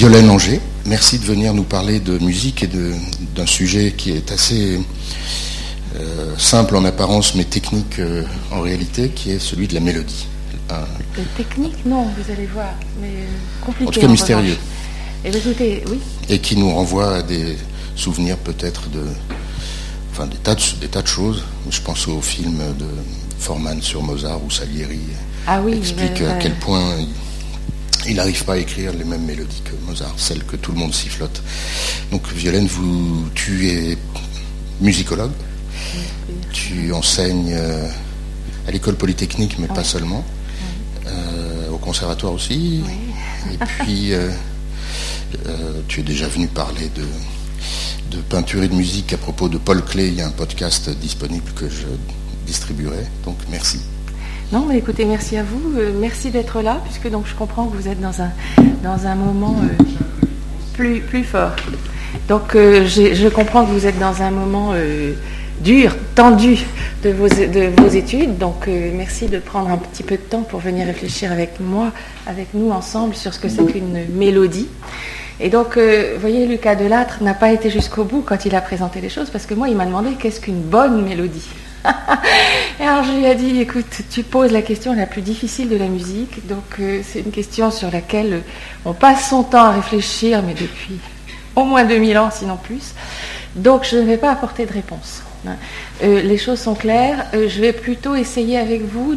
Violaine Anger, merci de venir nous parler de musique et d'un sujet qui est assez euh, simple en apparence mais technique euh, en réalité, qui est celui de la mélodie. technique, non, vous allez voir, mais compliqué. En tout cas mystérieux. Et, eh écoutez, oui. et qui nous renvoie à des souvenirs peut-être de, enfin des tas de, des tas de choses. Je pense au film de Forman sur Mozart où Salieri ah oui, explique à quel point il n'arrive pas à écrire les mêmes mélodies que Mozart, celles que tout le monde sifflote. Donc Violaine, vous, tu es musicologue, tu enseignes euh, à l'école polytechnique, mais pas seulement, euh, au conservatoire aussi, et puis euh, tu es déjà venu parler de, de peinture et de musique à propos de Paul Klee, il y a un podcast disponible que je distribuerai, donc merci. Non, mais écoutez, merci à vous. Euh, merci d'être là, puisque donc je comprends que vous êtes dans un, dans un moment euh, plus, fort. Donc euh, je comprends que vous êtes dans un moment dur, tendu de vos, de vos études. Donc merci de prendre un petit peu de temps pour venir réfléchir avec moi, avec nous ensemble, sur ce que c'est qu'une mélodie. Et donc, vous voyez, Lucas Delattre n'a pas été jusqu'au bout quand il a présenté les choses, parce que moi, il m'a demandé qu'est-ce qu'une bonne mélodie? Alors je lui ai dit, écoute, tu poses la question la plus difficile de la musique, donc euh, c'est une question sur laquelle euh, on passe son temps à réfléchir, mais depuis au moins 2000 ans, sinon plus. Donc je ne vais pas apporter de réponse. Hein. Euh, les choses sont claires. je vais plutôt essayer avec vous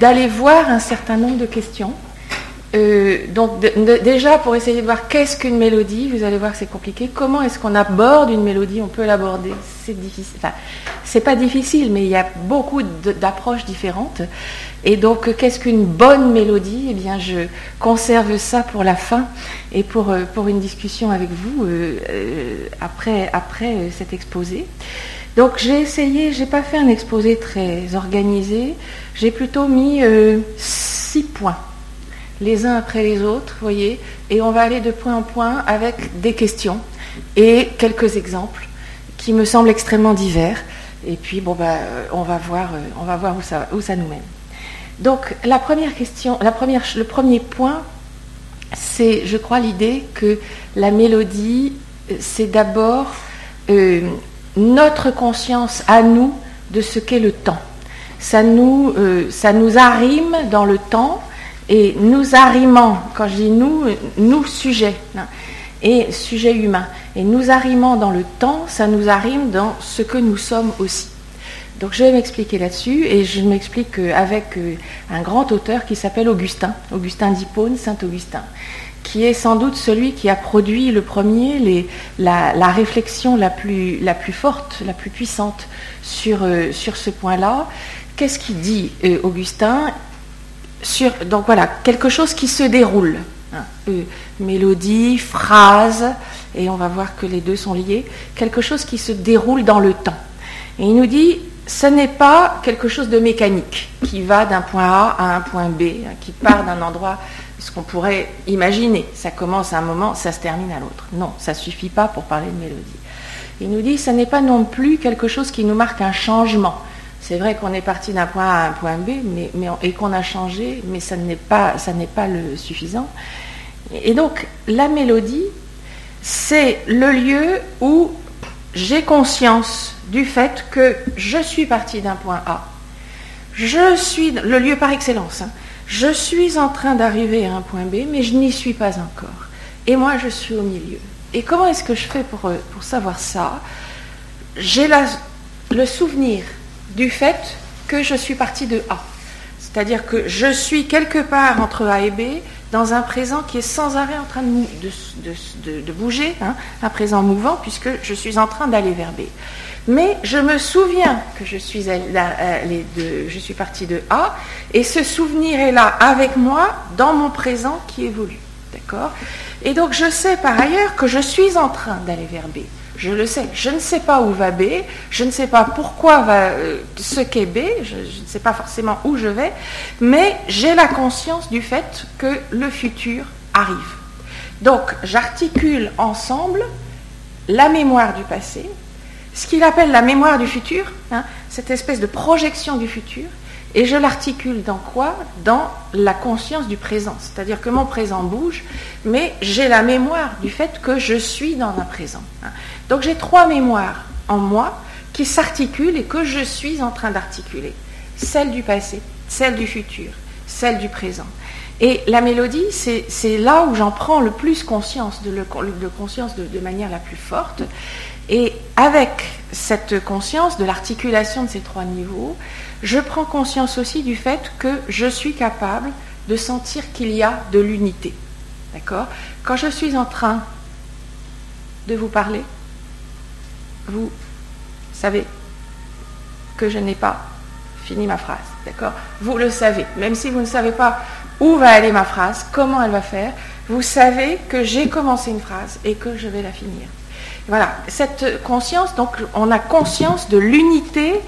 d'aller voir un certain nombre de questions euh, donc déjà pour essayer de voir qu'est-ce qu'une mélodie, vous allez voir que c'est compliqué. Comment est-ce qu'on aborde une mélodie? On peut l'aborder. C'est difficile. Enfin, c'est pas difficile, mais il y a beaucoup d'approches différentes. Et donc qu'est-ce qu'une bonne mélodie? Eh bien, je conserve ça pour la fin et pour euh, pour une discussion avec vous euh, après après cet exposé. Donc j'ai essayé, j'ai pas fait un exposé très organisé. J'ai plutôt mis six points les uns après les autres, voyez, et on va aller de point en point avec des questions et quelques exemples qui me semblent extrêmement divers. Et puis, bon, bah, on va voir, euh, on va voir où, ça, nous mène. Donc, la première question, le premier point, c'est, je crois, l'idée que la mélodie, euh, c'est d'abord euh, notre conscience à nous de ce qu'est le temps. Ça nous arrime dans le temps et nous arrimant, quand je dis nous, nous sujets, hein, et sujet humain, et nous arrimant dans le temps, ça nous arrime dans ce que nous sommes aussi. Donc je vais m'expliquer là-dessus, et je m'explique avec euh, un grand auteur qui s'appelle Augustin, Augustin d'Hippone, Saint-Augustin, qui est sans doute celui qui a produit le premier la, réflexion la plus, forte, la plus puissante sur, euh, sur ce point-là. Qu'est-ce qu'il dit, euh, Augustin? Donc voilà, quelque chose qui se déroule. Hein, euh, mélodie, phrase, et on va voir que les deux sont liés, quelque chose qui se déroule dans le temps. Et il nous dit, ce n'est pas quelque chose de mécanique, qui va d'un point A à un point B, hein, qui part d'un endroit, ce qu'on pourrait imaginer. Ça commence à un moment, ça se termine à l'autre. Non, ça ne suffit pas pour parler de mélodie. Il nous dit, ce n'est pas non plus quelque chose qui nous marque un changement. C'est vrai qu'on est parti d'un point A à un point B mais, et qu'on a changé, mais ça n'est pas, ça n'est pas le suffisant. Et donc, la mélodie, c'est le lieu où j'ai conscience du fait que je suis parti d'un point A. Je suis le lieu par excellence. Hein. Je suis en train d'arriver à un point B, mais je n'y suis pas encore. Et moi, je suis au milieu. Et comment est-ce que je fais pour, pour savoir ça? J'ai le souvenir du fait que je suis partie de A. C'est-à-dire que je suis quelque part entre A et B, dans un présent qui est sans arrêt en train de, bouger, hein, un présent mouvant, puisque je suis en train d'aller vers B. Mais je me souviens que je suis, suis partie de A, et ce souvenir est là avec moi dans mon présent qui évolue. D'accord? Et donc je sais par ailleurs que je suis en train d'aller vers B. Je le sais. Je ne sais pas où va B, je ne sais pas pourquoi va euh, ce qu'est B, je, ne sais pas forcément où je vais, mais j'ai la conscience du fait que le futur arrive. Donc j'articule ensemble la mémoire du passé, ce qu'il appelle la mémoire du futur, hein, cette espèce de projection du futur, Et je l'articule dans quoi? Dans la conscience du présent. C'est-à-dire que mon présent bouge, mais j'ai la mémoire du fait que je suis dans un présent. Donc j'ai trois mémoires en moi qui s'articulent et que je suis en train d'articuler. Celle du passé, celle du futur, celle du présent. Et la mélodie, c'est là où j'en prends le plus conscience, de, le, de conscience de, manière la plus forte. Et avec cette conscience de l'articulation de ces trois niveaux, je prends conscience aussi du fait que je suis capable de sentir qu'il y a de l'unité. D'accord? Quand je suis en train de vous parler, vous savez que je n'ai pas fini ma phrase. D'accord? Vous le savez. Même si vous ne savez pas où va aller ma phrase, comment elle va faire, vous savez que j'ai commencé une phrase et que je vais la finir. Voilà, cette conscience, donc on a conscience de l'unité,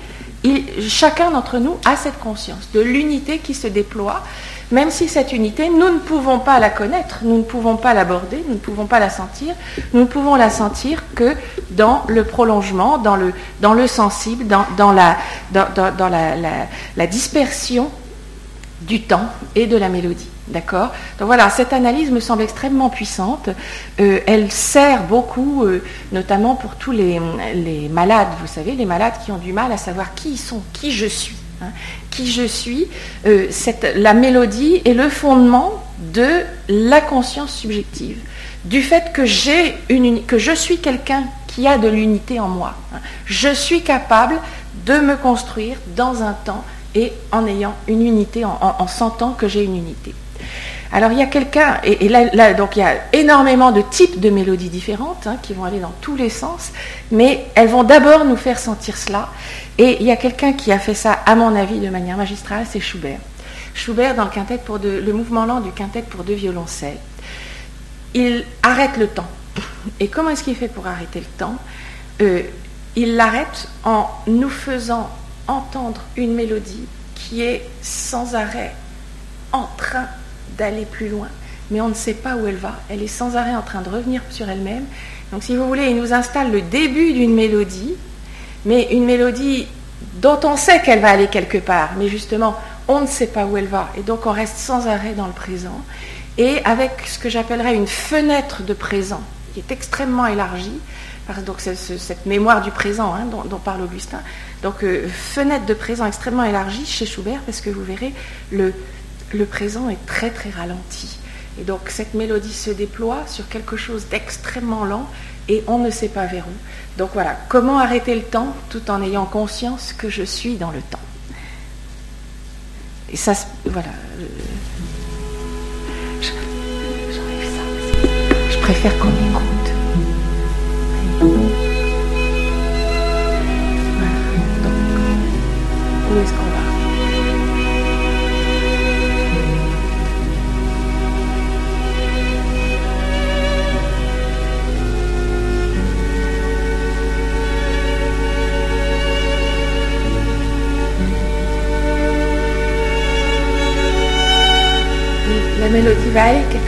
chacun d'entre nous a cette conscience de l'unité qui se déploie, même si cette unité, nous ne pouvons pas la connaître, nous ne pouvons pas l'aborder, nous ne pouvons pas la sentir, nous ne pouvons la sentir que dans le prolongement, dans le, sensible, dans, la, dispersion du temps et de la mélodie. D'accord? Donc voilà, cette analyse me semble extrêmement puissante. Euh, elle sert beaucoup, euh, notamment pour tous les, malades, vous savez, les malades qui ont du mal à savoir qui ils sont, qui je suis. Hein. qui je suis, euh, la mélodie est le fondement de la conscience subjective, du fait que je suis quelqu'un qui a de l'unité en moi. Hein. Je suis capable de me construire dans un temps et en ayant une unité, en, sentant que j'ai une unité. Alors il y a quelqu'un, et, là, donc il y a énormément de types de mélodies différentes hein, qui vont aller dans tous les sens, mais elles vont d'abord nous faire sentir cela. Et il y a quelqu'un qui a fait ça, à mon avis, de manière magistrale, c'est Schubert. Schubert dans le, quintet pour le mouvement lent du quintet pour deux violoncelles. Il arrête le temps. Et comment est-ce qu'il fait pour arrêter le temps? Euh, Il l'arrête en nous faisant entendre une mélodie qui est sans arrêt en train d'aller plus loin, mais on ne sait pas où elle va. Elle est sans arrêt en train de revenir sur elle-même. Donc si vous voulez, il nous installe le début d'une mélodie, mais une mélodie dont on sait qu'elle va aller quelque part, mais justement, on ne sait pas où elle va. Et donc on reste sans arrêt dans le présent, et avec ce que j'appellerais une fenêtre de présent, qui est extrêmement élargie, donc cette mémoire du présent hein, dont, parle Augustin. Donc euh, fenêtre de présent extrêmement élargie chez Schubert parce que vous verrez le, le présent est très très ralenti. Et donc cette mélodie se déploie sur quelque chose d'extrêmement lent et on ne sait pas vers où. Donc voilà, comment arrêter le temps tout en ayant conscience que je suis dans le temps? Et ça, voilà. Euh, j'enlève ça. Je préfère qu'on écoute. Voilà. Donc, où est-ce qu'on va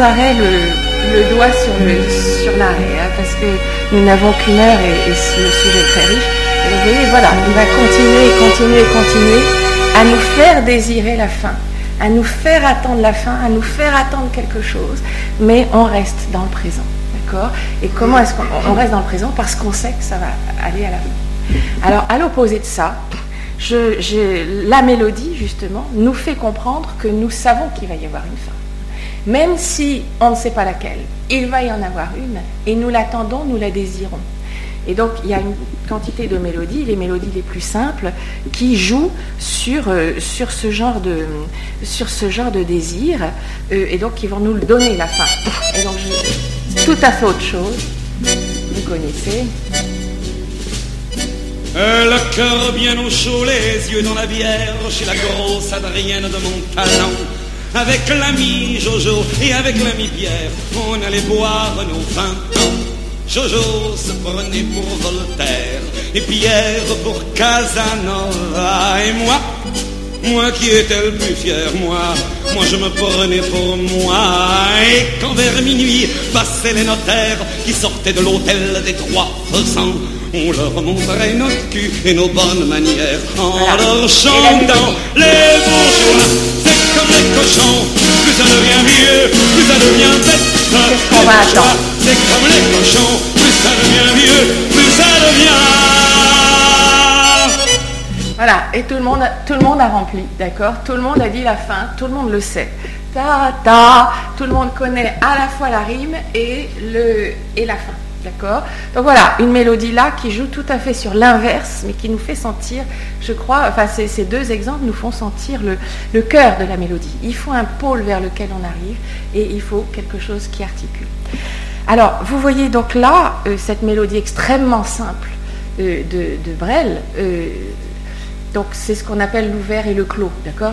arrêt le, doigt sur, le, sur l'arrêt, hein, parce que nous n'avons qu'une heure et, ce sujet est très riche. Et vous voyez, voilà, il va continuer, continuer, continuer à nous faire désirer la fin. à nous faire attendre la fin, à nous faire attendre quelque chose, mais on reste dans le présent. D'accord? Et comment est-ce qu'on reste dans le présent? Parce qu'on sait que ça va aller à la fin. Alors, à l'opposé de ça, la mélodie, justement, nous fait comprendre que nous savons qu'il va y avoir une fin. Même si on ne sait pas laquelle, il va y en avoir une, et nous l'attendons, nous la désirons. Et donc, il y a une quantité de mélodies, les mélodies les plus simples, qui jouent sur, euh, sur, ce, genre de, sur ce genre de désir, euh, et donc qui vont nous le donner la fin. Et donc, tout à fait autre chose. Vous connaissez. Euh, le cœur bien au chaud, les yeux dans la bière, chez la grosse Adrienne de mon talent. Avec l'ami Jojo et avec l'ami Pierre, on allait boire nos vingt ans. Jojo se prenait pour Voltaire et Pierre pour Casanova et moi. Moi qui étais le plus fier, moi, moi je me prenais pour moi. Et quand vers minuit passaient les notaires qui sortaient de l'hôtel des trois faisans, on leur montrait notre cul et nos bonnes manières en leur chantant les bourgeois. C'est comme les cochons, plus ça devient mieux, plus ça devient bête. C'est comme les cochons, plus ça devient mieux, plus ça devient. Voilà, et tout le monde, tout le monde a rempli, d'accord? Tout le monde a dit la fin, tout le monde le sait. Ta ta, tout le monde connaît à la fois la rime et le et la fin. D'accord Donc voilà, une mélodie là qui joue tout à fait sur l'inverse, mais qui nous fait sentir, je crois, enfin ces, deux exemples nous font sentir le, cœur de la mélodie. Il faut un pôle vers lequel on arrive et il faut quelque chose qui articule. Alors, vous voyez donc là euh, cette mélodie extrêmement simple euh, de, Brel. Euh, donc c'est ce qu'on appelle l'ouvert et le clos, d'accord?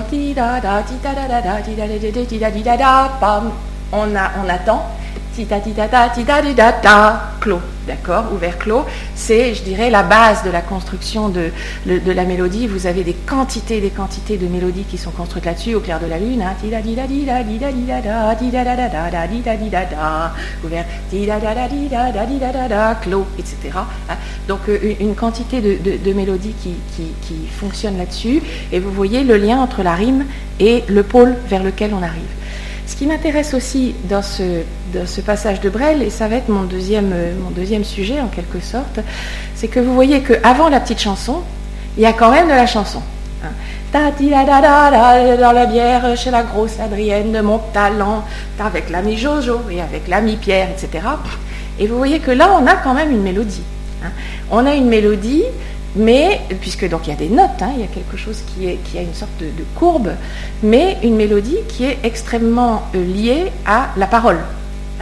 On, a, on attend clos, d'accord, ouvert clos, c'est, je dirais, la base de la construction de, la mélodie. Vous avez des quantités, des quantités de mélodies qui sont construites là-dessus, au clair de la lune, ouvert, clos, etc. Donc une quantité de, mélodies qui fonctionnent là-dessus, et vous voyez le lien entre la rime et le pôle vers lequel on arrive. Ce qui m'intéresse aussi dans ce, passage de Brel, et ça va être mon deuxième, euh, sujet en quelque sorte, c'est que vous voyez qu'avant la petite chanson, il y a quand même de la chanson. Hein. Dans la bière chez la grosse Adrienne de mon talent, avec l'ami Jojo et avec l'ami Pierre, etc. Et vous voyez que là, on a quand même une mélodie. Hein. On a une mélodie mais puisque donc il y a des notes, hein, il y a quelque chose qui, a une sorte de, courbe, mais une mélodie qui est extrêmement euh, liée à la parole.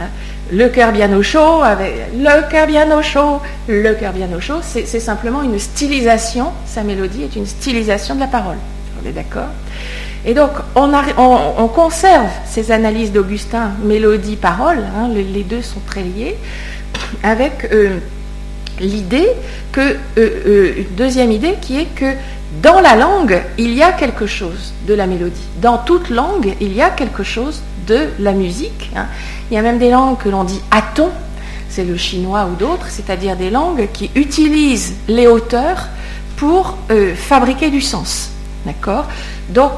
Hein. Le cœur bien au chaud, le cœur bien au chaud, le cœur bien au chaud, c'est simplement une stylisation, sa mélodie est une stylisation de la parole. On est d'accord? Et donc on, on, conserve ces analyses d'Augustin, mélodie, parole, hein, les, deux sont très liés, avec... Euh, l'idée que, euh, euh, une deuxième idée qui est que dans la langue, il y a quelque chose de la mélodie. Dans toute langue, il y a quelque chose de la musique. Hein. Il y a même des langues que l'on dit aton, c'est le chinois ou d'autres, c'est-à-dire des langues qui utilisent les hauteurs pour euh, fabriquer du sens. D'accord? Donc,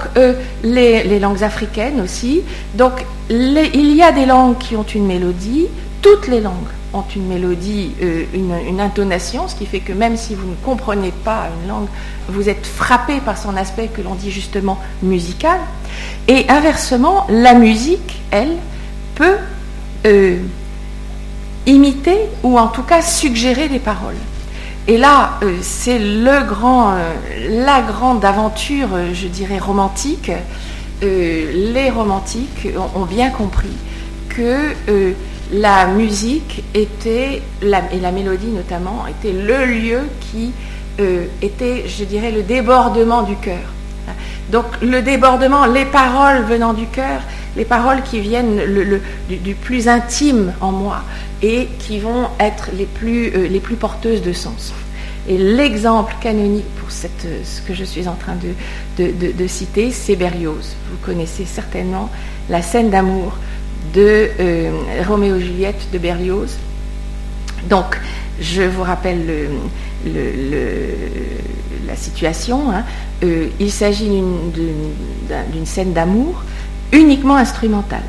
les, langues africaines aussi. Donc, il y a des langues qui ont une mélodie, toutes les langues ont une mélodie, euh, une, intonation, ce qui fait que même si vous ne comprenez pas une langue, vous êtes frappé par son aspect que l'on dit justement musical. Et inversement, la musique, elle, peut euh, imiter ou en tout cas suggérer des paroles. Et là, euh, c'est le grand, la grande aventure, je dirais, romantique. les romantiques ont bien compris que la musique était, et la mélodie notamment, était le lieu qui euh, était, je dirais, le débordement du cœur. Donc le débordement, les paroles venant du cœur, les paroles qui viennent du, plus intime en moi et qui vont être les plus, euh, porteuses de sens. Et l'exemple canonique pour cette, ce que je suis en train de, de citer, c'est Berlioz. Vous connaissez certainement la scène d'amour de euh, Roméo et Juliette de Berlioz. Donc, je vous rappelle la situation. Hein. Euh, il s'agit d'une scène d'amour uniquement instrumentale.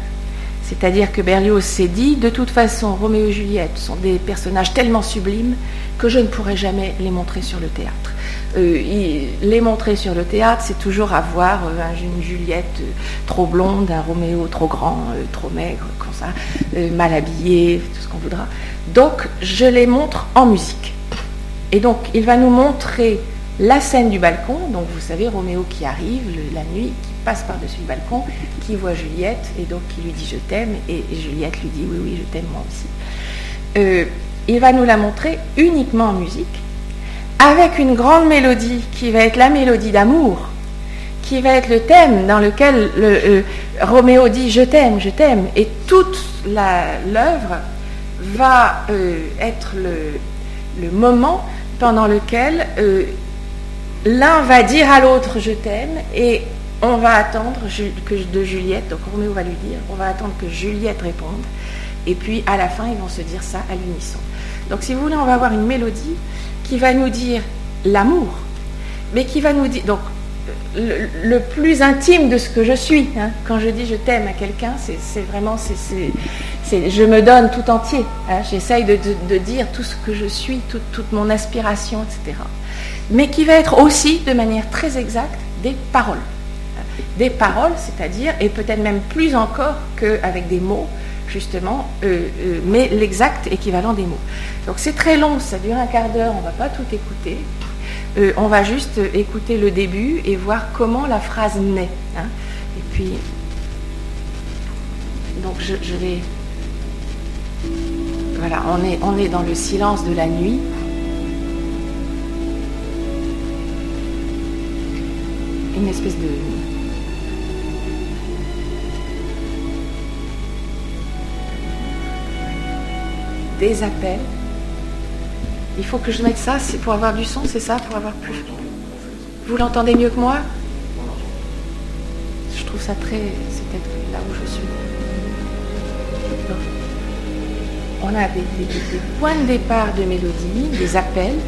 C'est-à-dire que Berlioz s'est dit, de toute façon, Roméo et Juliette sont des personnages tellement sublimes que je ne pourrai jamais les montrer sur le théâtre. Euh, les montrer sur le théâtre, c'est toujours avoir euh, une Juliette euh, trop blonde, un Roméo trop grand, trop maigre, comme ça, mal habillé, tout ce qu'on voudra. Donc, je les montre en musique. Et donc, il va nous montrer la scène du balcon. Donc, vous savez, Roméo qui arrive la nuit, qui passe par-dessus le balcon, qui voit Juliette, et donc qui lui dit je t'aime, et, Juliette lui dit oui, oui, je t'aime moi aussi. il va nous la montrer uniquement en musique avec une grande mélodie qui va être la mélodie d'amour, qui va être le thème dans lequel le, euh, Roméo dit je t'aime, je t'aime, et toute l'œuvre va euh, être le, moment pendant lequel euh, l'un va dire à l'autre je t'aime, et on va attendre que de Juliette, donc Roméo va lui dire, on va attendre que Juliette réponde, et puis à la fin ils vont se dire ça à l'unisson. Donc si vous voulez, on va avoir une mélodie qui va nous dire l'amour, mais qui va nous dire, donc le, plus intime de ce que je suis. Hein. Quand je dis je t'aime à quelqu'un, c'est vraiment, je me donne tout entier. Hein. J'essaye de, dire tout ce que je suis, toute mon aspiration, etc. Mais qui va être aussi, de manière très exacte, des paroles. Des paroles, c'est-à-dire, et peut-être même plus encore qu'avec des mots, justement, euh, euh, mais l'exact équivalent des mots. Donc c'est très long, ça dure un quart d'heure, on ne va pas tout écouter. Euh, on va juste écouter le début et voir comment la phrase naît. Hein. Et puis, donc je, vais... Voilà, on est, on est dans le silence de la nuit. Une espèce de des appels. Il faut que je mette ça, c'est pour avoir du son, c'est ça, pour avoir plus. Vous l'entendez mieux que moi? Je trouve ça très. C'est peut-être là où je suis. On a des points de départ de mélodie, des appels,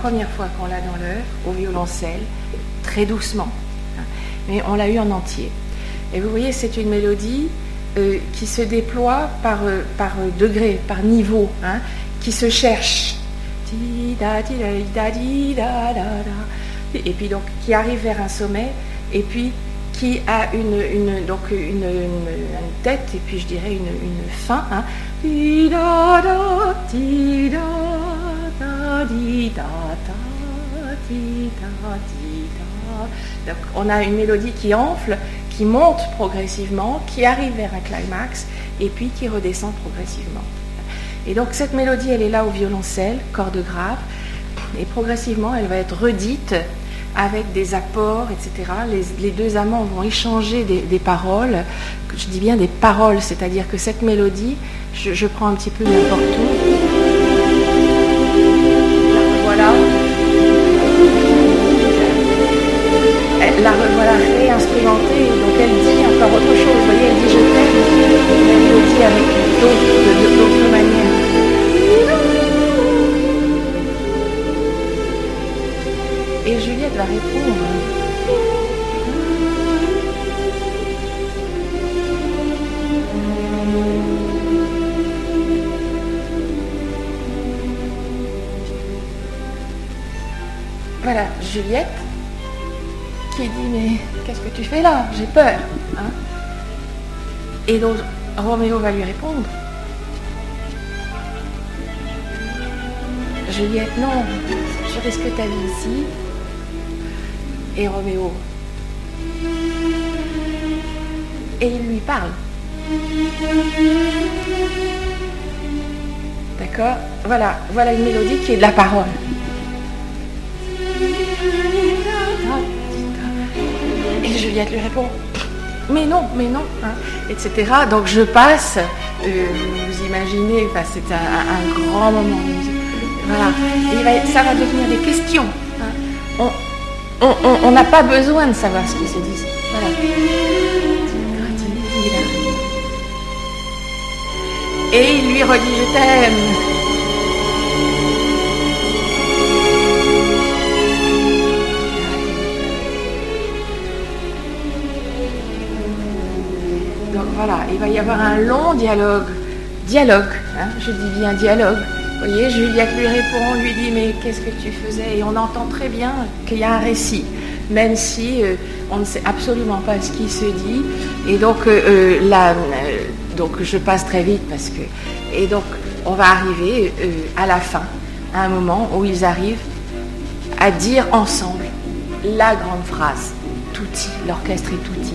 première fois qu'on l'a dans l'œuvre, au violoncelle, très doucement. Hein. Mais on l'a eu en entier. Et vous voyez, c'est une mélodie euh, qui se déploie par, euh, par euh, degré, par niveau, hein, qui se cherche. Et puis donc qui arrive vers un sommet, et puis qui a une, donc une, tête, et puis je dirais une, fin. Hein on a une mélodie qui enfle, qui monte progressivement, qui arrive vers un climax et puis qui redescend progressivement. Et donc cette mélodie, elle est là au violoncelle, corde grave, et progressivement, elle va être redite avec des apports, etc. Les, deux amants vont échanger des, paroles, je dis bien des paroles, c'est-à-dire que cette mélodie, je, prends un petit peu n'importe où. Autre chose. Vous voyez, elle dit je t'aime, elle le dit avec d'autres manières. Et Juliette va répondre. Voilà, Juliette qui dit mais qu'est-ce que tu fais là? J'ai peur. Et donc Roméo va lui répondre. Juliette, non, je risque ta vie ici et Roméo. Et il lui parle. D'accord? Voilà, voilà une mélodie qui est de la parole. Et Juliette lui répond, mais non, mais non, hein, etc. Donc je passe, euh, vous imaginez, c'est un, grand moment. Voilà. Et ça va devenir des questions. Hein on n'a pas besoin de savoir ce qu'ils se disent. Voilà. Et il lui redit je t'aime. Voilà, il va y avoir un long dialogue. Dialogue, hein, je dis bien dialogue vous voyez, Juliette lui répond, lui dit mais qu'est-ce que tu faisais? Et on entend très bien qu'il y a un récit, même si euh, on ne sait absolument pas ce qui se dit. Et donc euh, euh, donc je passe très vite parce que et donc on va arriver à la fin, à un moment où ils arrivent à dire ensemble la grande phrase. Touti, l'orchestre est touti.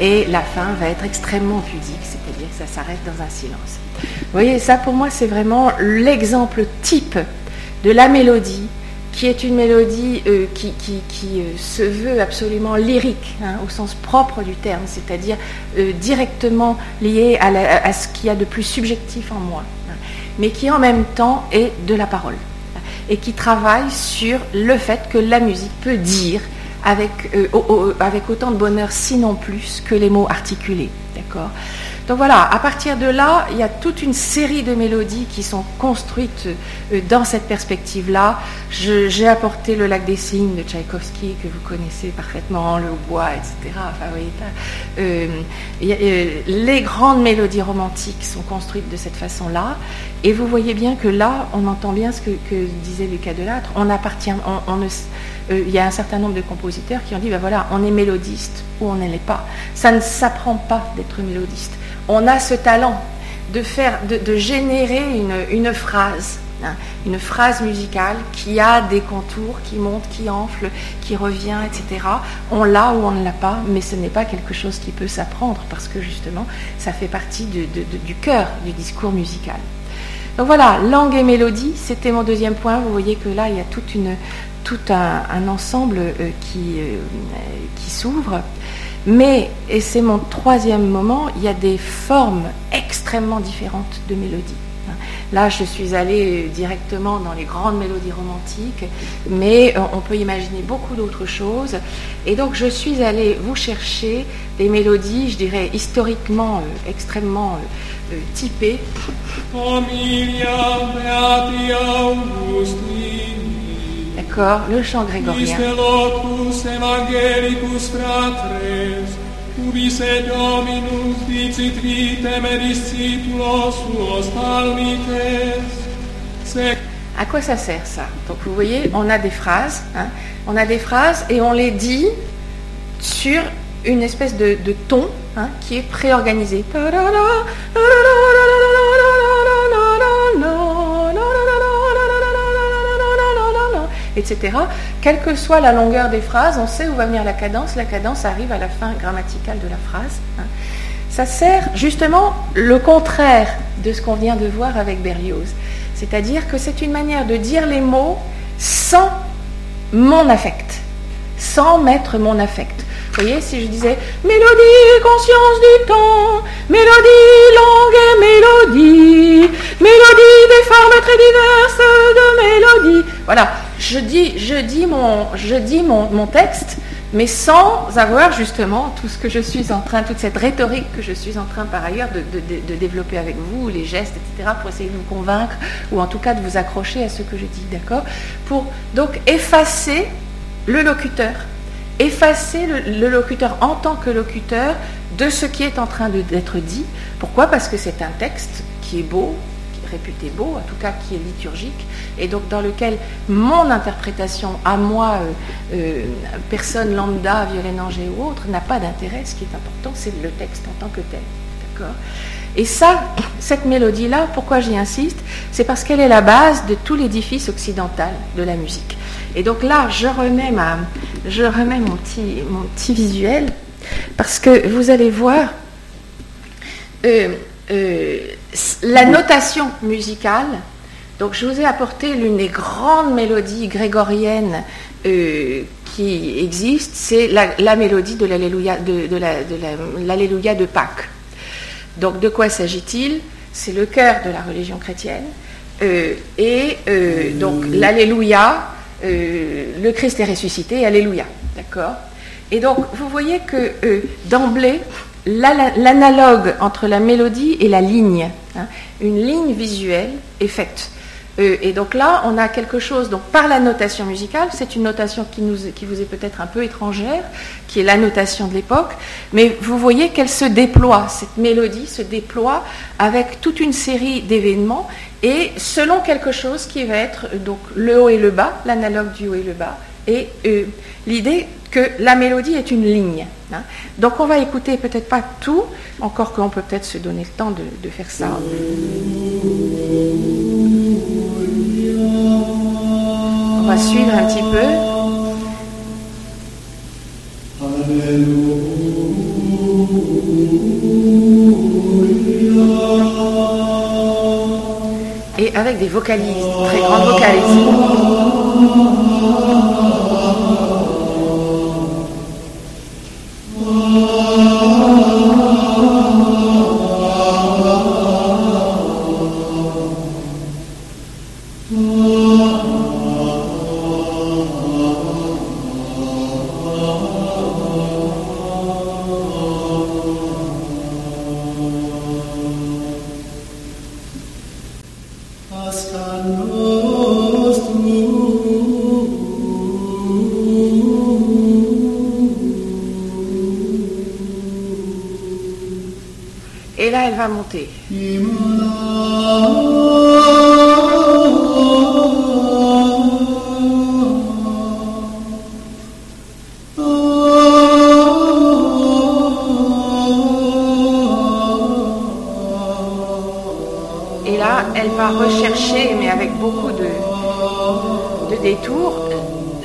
et la fin va être extrêmement pudique, c'est-à-dire que ça s'arrête dans un silence. Vous voyez, ça pour moi c'est vraiment l'exemple type de la mélodie, qui est une mélodie euh, qui, euh, se veut absolument lyrique, hein, au sens propre du terme, c'est-à-dire euh, directement liée à, ce qu'il y a de plus subjectif en moi, hein, mais qui en même temps est de la parole, et qui travaille sur le fait que la musique peut dire avec, euh, avec autant de bonheur, sinon plus, que les mots articulés. D'accord? Donc voilà, à partir de là, il y a toute une série de mélodies qui sont construites euh, dans cette perspective-là. J'ai apporté le lac des cygnes de Tchaïkovski, que vous connaissez parfaitement, le bois, etc. Enfin, oui, euh, les grandes mélodies romantiques sont construites de cette façon-là. Et vous voyez bien que là, on entend bien ce que, disait Lucas Delattre. On appartient, euh, il y a un certain nombre de compositeurs qui ont dit, ben voilà, on est mélodiste ou on ne l'est pas. Ça ne s'apprend pas d'être mélodiste. On a ce talent de faire, de, générer une, phrase, hein, une phrase musicale qui a des contours, qui monte, qui enfle, qui revient, etc. On l'a ou on ne l'a pas, mais ce n'est pas quelque chose qui peut s'apprendre parce que justement, ça fait partie du cœur du discours musical. Donc voilà, langue et mélodie, c'était mon deuxième point. Vous voyez que là, il y a toute une, tout un, ensemble euh, qui, euh, qui s'ouvre. Mais, et c'est mon troisième moment, il y a des formes extrêmement différentes de mélodies. Là, je suis allée directement dans les grandes mélodies romantiques, mais euh, on peut imaginer beaucoup d'autres choses. Et donc, je suis allée vous chercher des mélodies, je dirais, historiquement euh, extrêmement euh, typées. Le chant grégorien. À quoi ça sert ça? Donc vous voyez, on a des phrases, hein, on a des phrases et on les dit sur une espèce de, ton hein, qui est préorganisé etc. Quelle que soit la longueur des phrases, on sait où va venir la cadence. La cadence arrive à la fin grammaticale de la phrase. Hein. Ça sert justement le contraire de ce qu'on vient de voir avec Berlioz. C'est-à-dire que c'est une manière de dire les mots sans mon affect, sans mettre mon affect. Vous voyez, si je disais mélodie, conscience du temps, mélodie, longue et mélodie, mélodie des formes très diverses de mélodie. Voilà, je dis, mon, texte, mais sans avoir justement tout ce que je suis en train, toute cette rhétorique que je suis en train par ailleurs de, développer avec vous, les gestes, etc., pour essayer de vous convaincre, ou en tout cas de vous accrocher à ce que je dis, d'accord? Pour donc effacer le locuteur, effacer le, locuteur en tant que locuteur de ce qui est en train d'être dit. Pourquoi? Parce que c'est un texte qui est beau, réputé beau, en tout cas qui est liturgique, et donc dans lequel mon interprétation à moi, euh, euh, personne lambda, Violaine Angers ou autre, n'a pas d'intérêt. Ce qui est important, c'est le texte en tant que tel. D'accord? Et ça, cette mélodie-là, pourquoi j'y insiste? C'est parce qu'elle est la base de tout l'édifice occidental de la musique. Et donc là, je remets, ma, je remets mon, petit, mon petit visuel, parce que vous allez voir, euh, la notation musicale, donc je vous ai apporté l'une des grandes mélodies grégoriennes euh, qui existent, c'est la, mélodie de l'Alléluia de, de, de Pâques. Donc de quoi s'agit-il? C'est le cœur de la religion chrétienne. Euh, et euh, donc l'Alléluia, le Christ est ressuscité, Alléluia. D'accord? Et donc vous voyez que d'emblée, l'analogue entre la mélodie et la ligne, hein, une ligne visuelle est faite. Euh, et donc là, on a quelque chose, donc par la notation musicale, c'est une notation qui, vous est peut-être un peu étrangère, qui est la notation de l'époque, mais vous voyez qu'elle se déploie, cette mélodie se déploie avec toute une série d'événements et selon quelque chose qui va être donc le haut et le bas, l'analogue du haut et le bas, et euh, l'idée que la mélodie est une ligne. Hein. Donc on va écouter peut-être pas tout, encore qu'on peut peut-être se donner le temps de, faire ça. On va suivre un petit peu. Et avec des vocalises, très grandes vocalises. Oh. Rechercher, mais avec beaucoup de, de détours,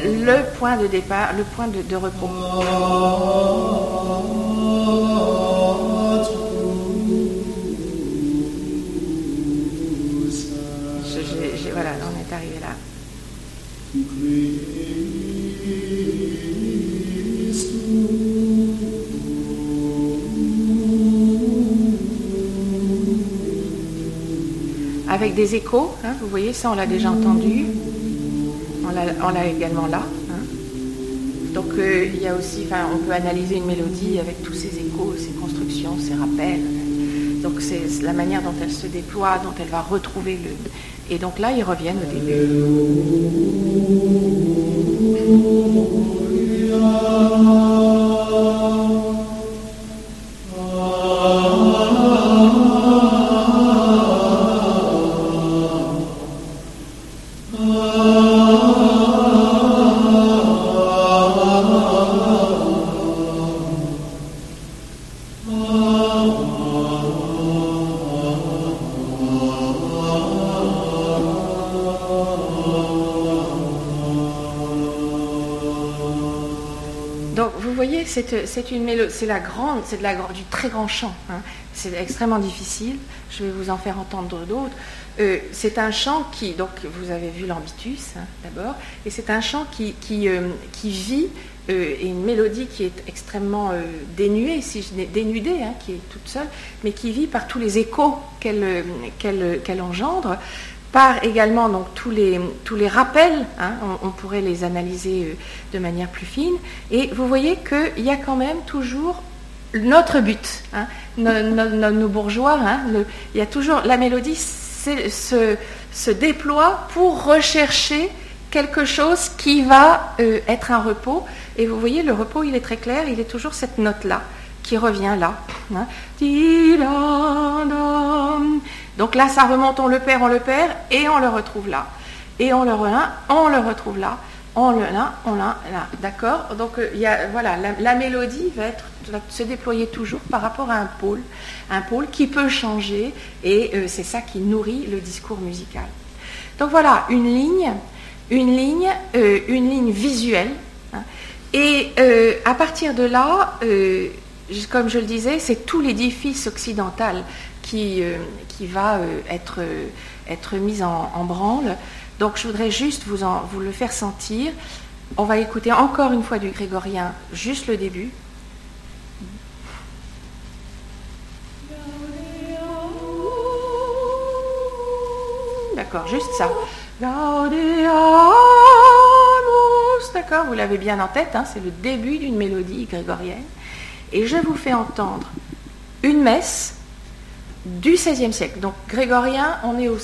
le point de départ, le point de, de repos. Avec des échos. hein, vous voyez, ça on l'a déjà entendu. On l'a- également là. hein. Donc euh, il y a aussi, on peut analyser une mélodie avec tous ses échos, ses constructions, ses rappels. Donc c'est la manière dont elle se déploie, dont elle va retrouver le. Et donc là, ils reviennent au début. C'est c'est une mélodie, c'est la grande, c'est du très grand chant. hein. C'est extrêmement difficile. Je vais vous en faire entendre d'autres. Euh, c'est un chant qui, donc vous avez vu l'ambitus hein, d'abord, et c'est un chant qui euh, vit euh, et une mélodie qui est extrêmement euh, dénuée, si je n'ai dénudée, hein, qui est toute seule, mais qui vit par tous les échos euh, qu'elle engendre par également donc tous les, tous les rappels, hein, on, pourrait les analyser euh, de manière plus fine, et vous voyez qu'il y a quand même toujours notre but, hein, nos, nos- bourgeois, hein, il y a toujours la mélodie se, se déploie pour rechercher quelque chose qui va euh, être un repos, et vous voyez le repos il est très clair, il est toujours cette note-là qui revient là. Donc là, ça remonte, on le perd, on le perd, et on le retrouve là. Et on le relin, on le retrouve là. On le là, on l'a là. D'accord? Donc euh, voilà, la, mélodie va, se déployer toujours par rapport à un pôle. Un pôle qui peut changer, et euh, c'est ça qui nourrit le discours musical. Donc voilà, une ligne, une ligne, euh, une ligne visuelle. hein. Et à partir de là, comme je le disais, c'est tout l'édifice occidental qui, euh, qui va euh, être, euh, être mis en, branle. Donc je voudrais juste vous, en- vous le faire sentir. On va écouter encore une fois du grégorien, juste le début. D'accord, juste ça. D'accord, vous l'avez bien en tête, hein, c'est le début d'une mélodie grégorienne. Et je vous fais entendre une messe du XVIe siècle. Donc grégorien, on est au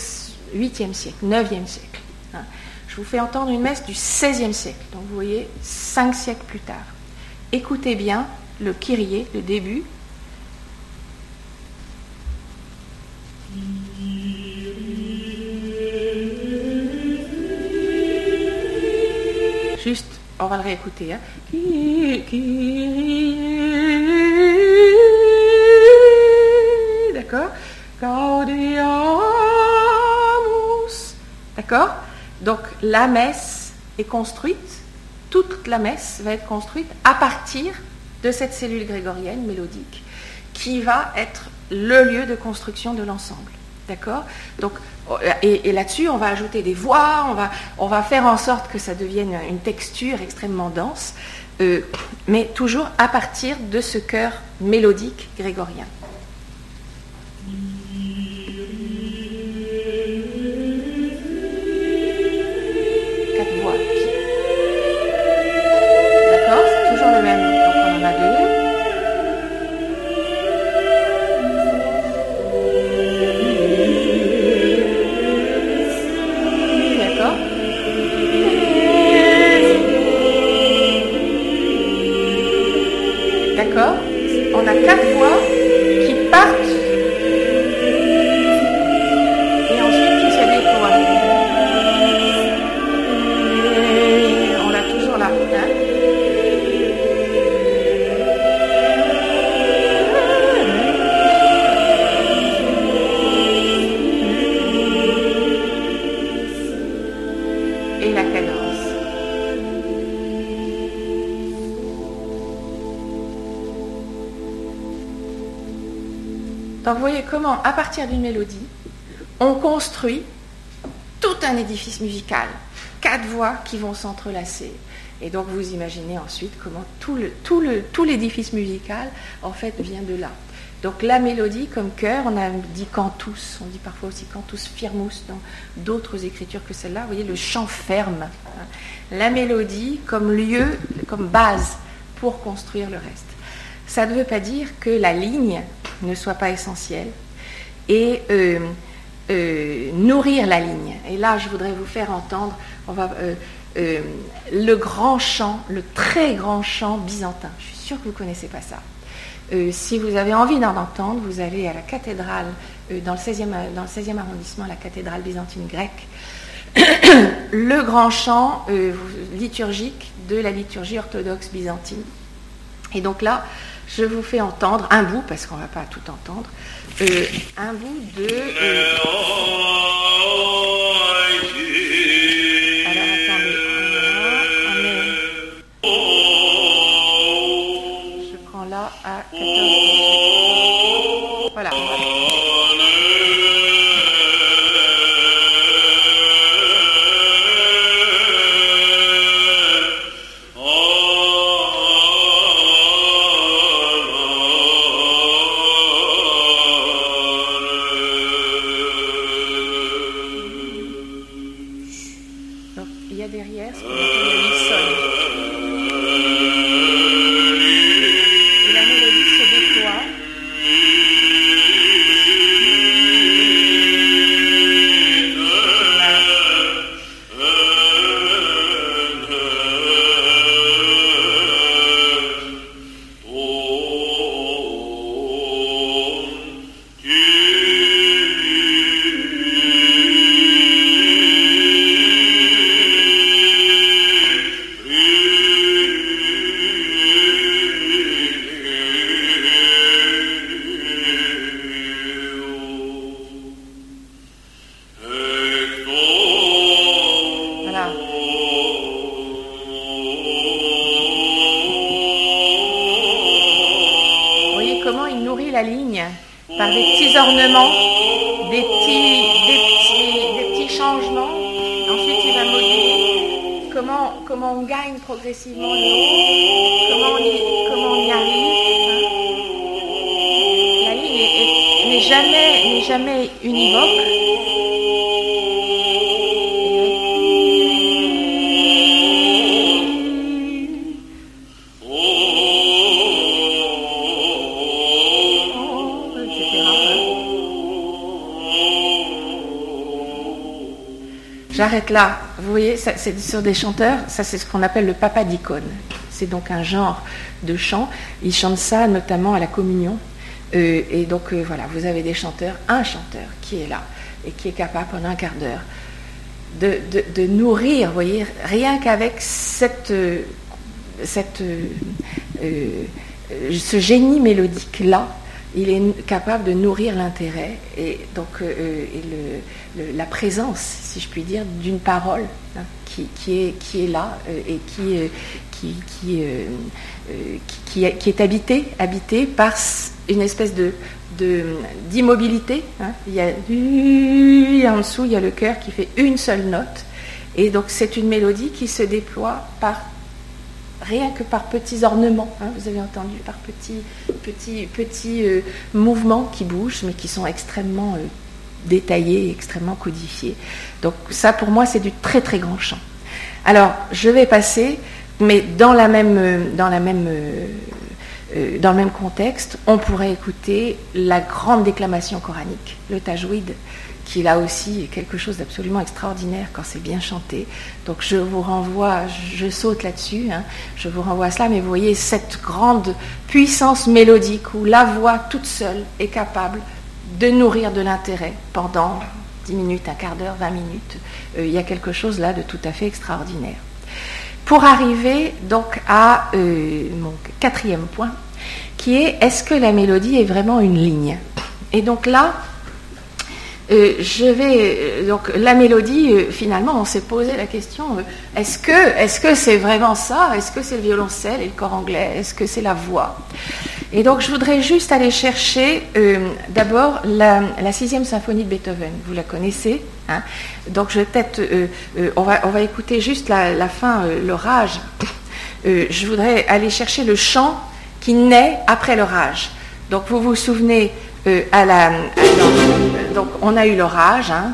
8e siècle, 9e siècle. hein. Je vous fais entendre une messe du XVIe siècle. Donc vous voyez, cinq siècles plus tard. Écoutez bien le Kyrie, le début. Juste, on va le réécouter. hein. D'accord Donc la messe est construite, toute la messe va être construite à partir de cette cellule grégorienne mélodique qui va être le lieu de construction de l'ensemble. D'accord Donc, et, là-dessus, on va ajouter des voix, on va, faire en sorte que ça devienne une texture extrêmement dense, euh, mais toujours à partir de ce chœur mélodique grégorien. D'une mélodie, on construit tout un édifice musical, quatre voix qui vont s'entrelacer. Et donc vous imaginez ensuite comment tout l'édifice musical, en fait, vient de là. Donc la mélodie comme cœur, on a dit cantus, on dit parfois aussi cantus firmus dans d'autres écritures que celle-là. Vous voyez, le chant ferme. Hein. La mélodie comme lieu, comme base pour construire le reste. Ça ne veut pas dire que la ligne ne soit pas essentielle et euh, euh, nourrir la ligne. Et là, je voudrais vous faire entendre on va, euh, le grand chant, le très grand chant byzantin. Je suis sûre que vous ne connaissez pas ça. si vous avez envie d'en entendre, vous allez à la cathédrale, dans, le 16e, dans le 16e arrondissement, la cathédrale byzantine grecque. le grand chant liturgique de la liturgie orthodoxe byzantine. Et donc là, je vous fais entendre un bout, parce qu'on ne va pas tout entendre, euh, un bout de... Euh, J'arrête là. Vous voyez, c'est sur des chanteurs, ça c'est ce qu'on appelle le papa d'icône. C'est donc un genre de chant. Ils chantent ça notamment à la communion. Euh, et donc euh, voilà, vous avez des chanteurs, un chanteur qui est là et qui est capable pendant un quart d'heure de, nourrir, vous voyez, rien qu'avec cette, euh, cette, ce génie mélodique-là, il est capable de nourrir l'intérêt et donc la présence, si je puis dire, d'une parole hein, qui, est, là et qui, est habitée, habité par une espèce d'immobilité. Hein. Il, y a, en dessous, il y a le cœur qui fait une seule note. Et donc c'est une mélodie qui se déploie par rien que par petits ornements. Hein. vous avez entendu par petits petits petits euh, mouvements qui bougent, mais qui sont extrêmement euh, détaillés, extrêmement codifiés. Donc ça, pour moi, c'est du très très grand chant. Alors, je vais passer, mais dans la même euh, dans la même dans le même contexte, on pourrait écouter la grande déclamation coranique, le tajwid, qui là aussi est quelque chose d'absolument extraordinaire quand c'est bien chanté. Donc je vous renvoie, je saute là-dessus, hein, je vous renvoie à cela, mais vous voyez cette grande puissance mélodique où la voix toute seule est capable de nourrir de l'intérêt pendant 10 minutes, un quart d'heure, 20 minutes. Euh, il y a quelque chose là de tout à fait extraordinaire pour arriver donc à euh, mon quatrième point, qui est est-ce que la mélodie est vraiment une ligne? Et donc là, euh, je vais euh, donc la mélodie. finalement, on s'est posé la question est-ce que c'est vraiment ça? Est-ce que c'est le violoncelle et le corps anglais? Est-ce que c'est la voix? Et donc, je voudrais juste aller chercher d'abord la, sixième symphonie de Beethoven. Vous la connaissez Hein? Donc je vais peut-être, euh, euh, on, va, écouter juste la, fin, euh, l'orage. je voudrais aller chercher le chant qui naît après l'orage. Donc vous vous souvenez, euh, à la, donc on a eu l'orage. Hein.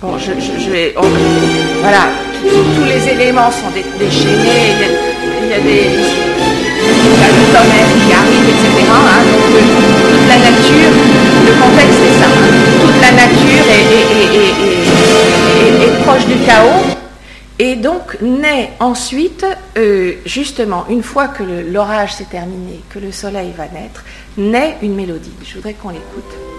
Bon, je, vais. voilà, tous les éléments sont déchaînés. Il y a, des. Tonnerre qui arrive, etc. Hein. donc euh, toute la nature, le contexte est ça. Hein. toute la nature est, proche du chaos. Et donc naît ensuite, euh, justement, une fois que l'orage s'est terminé, que le soleil va naître, naît une mélodie. Je voudrais qu'on l'écoute.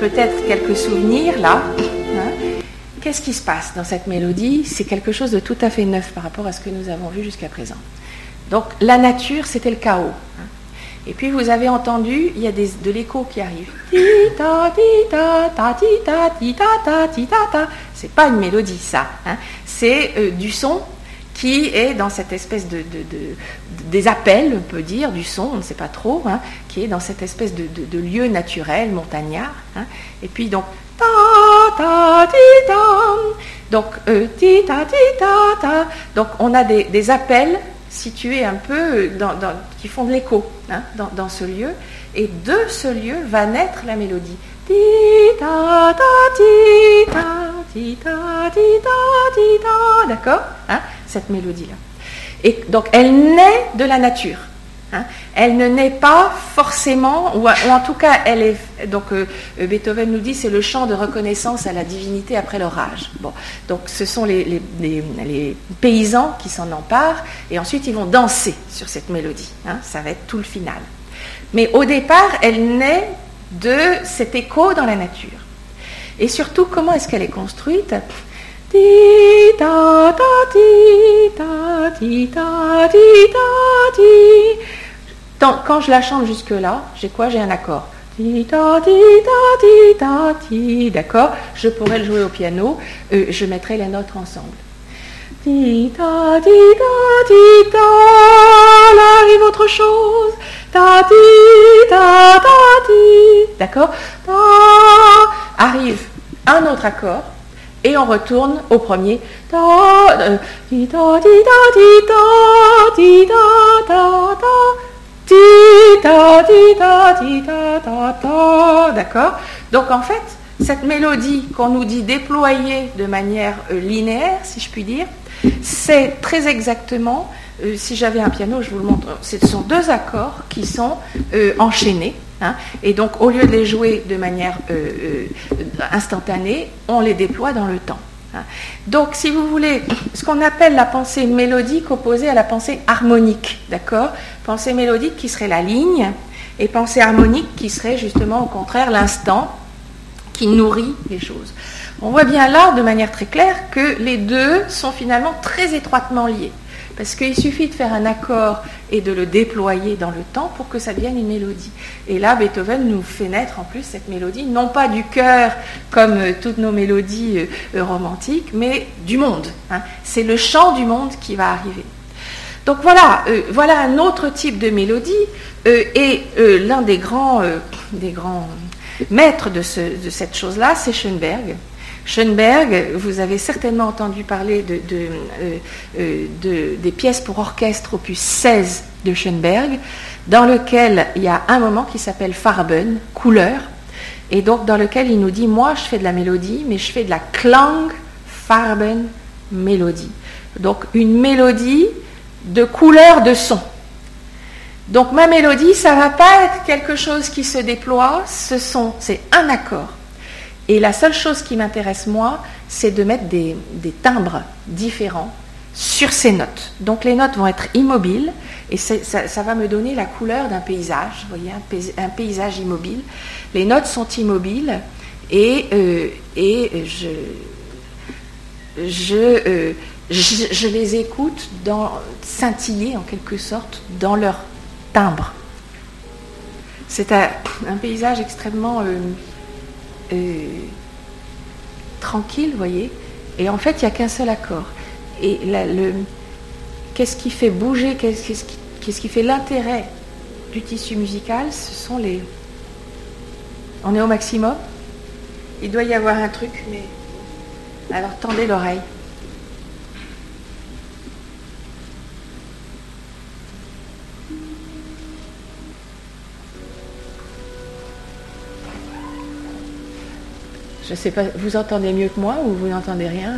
Peut-être quelques souvenirs là. Hein. Qu'est-ce qui se passe dans cette mélodie? C'est quelque chose de tout à fait neuf par rapport à ce que nous avons vu jusqu'à présent. Donc la nature, c'était le chaos. Hein. Et puis vous avez entendu, il y a de l'écho qui arrive. C'est pas une mélodie ça. Hein. C'est euh, du son qui est dans cette espèce de, des appels, on peut dire, du son, on ne sait pas trop, qui est dans cette espèce de, lieu naturel, montagnard. Hein. Et puis donc, ta ta ti ta, donc euh, ti ta ti ta ta, donc on a des, appels situés un peu qui font de l'écho hein, dans, ce lieu, et de ce lieu va naître la mélodie. Ti ta ta ti ta ti ta ti ta ti ta, d'accord cette mélodie-là. Et donc elle naît de la nature. Hein. Elle ne naît pas forcément, ou, en tout cas, elle est. Donc euh, Beethoven nous dit c'est le chant de reconnaissance à la divinité après l'orage. Bon, donc ce sont les, les, paysans qui s'en emparent et ensuite ils vont danser sur cette mélodie. Hein. Ça va être tout le final. Mais au départ, elle naît de cet écho dans la nature. Et surtout, comment est-ce qu'elle est construite? Quand je la chante jusque-là, j'ai quoi? J'ai un accord. D'accord? Je pourrais le jouer au piano. Euh, je mettrai les notes ensemble. Arrive autre chose. D'accord? Arrive un autre accord et on retourne au premier. D'accord Donc en fait, cette mélodie qu'on nous dit déployer de manière euh, linéaire, si je puis dire, c'est très exactement, euh, si j'avais un piano, je vous le montre, ce sont deux accords qui sont euh, enchaînés. Hein. et donc, au lieu de les jouer de manière instantanée, on les déploie dans le temps. Hein. Donc, si vous voulez, ce qu'on appelle la pensée mélodique opposée à la pensée harmonique, d'accord? Pensée mélodique qui serait la ligne, et pensée harmonique qui serait justement au contraire l'instant qui nourrit les choses. On voit bien là, de manière très claire, que les deux sont finalement très étroitement liés. Parce qu'il suffit de faire un accord et de le déployer dans le temps pour que ça devienne une mélodie. Et là, Beethoven nous fait naître en plus cette mélodie, non pas du cœur comme euh, toutes nos mélodies euh, euh, romantiques, mais du monde. Hein. C'est le chant du monde qui va arriver. Donc voilà, voilà un autre type de mélodie. et l'un des grands, des grands maîtres de, de cette chose-là, c'est Schoenberg. Schoenberg, vous avez certainement entendu parler euh, euh, de, des pièces pour orchestre opus 16 de Schoenberg, dans lequel il y a un moment qui s'appelle Farben, couleur, et donc dans lequel il nous dit, moi je fais de la mélodie, mais je fais de la Klang Farben mélodie. Donc une mélodie de couleur de son. Donc ma mélodie, ça ne va pas être quelque chose qui se déploie, ce son, c'est un accord. Et la seule chose qui m'intéresse, moi, c'est de mettre des, timbres différents sur ces notes. Donc les notes vont être immobiles et ça, va me donner la couleur d'un paysage, vous voyez, un, paysage immobile. Les notes sont immobiles et, euh, et je, je, je, les écoute dans, scintiller en quelque sorte dans leur timbre. C'est un, paysage extrêmement tranquille, vous voyez, et en fait, il n'y a qu'un seul accord. Et le, qu'est-ce qui fait bouger, qu'est-ce qui fait l'intérêt du tissu musical Ce sont les. On est au maximum. Il doit y avoir un truc, mais. Alors tendez l'oreille. Je sais pas, vous entendez mieux que moi ou vous n'entendez rien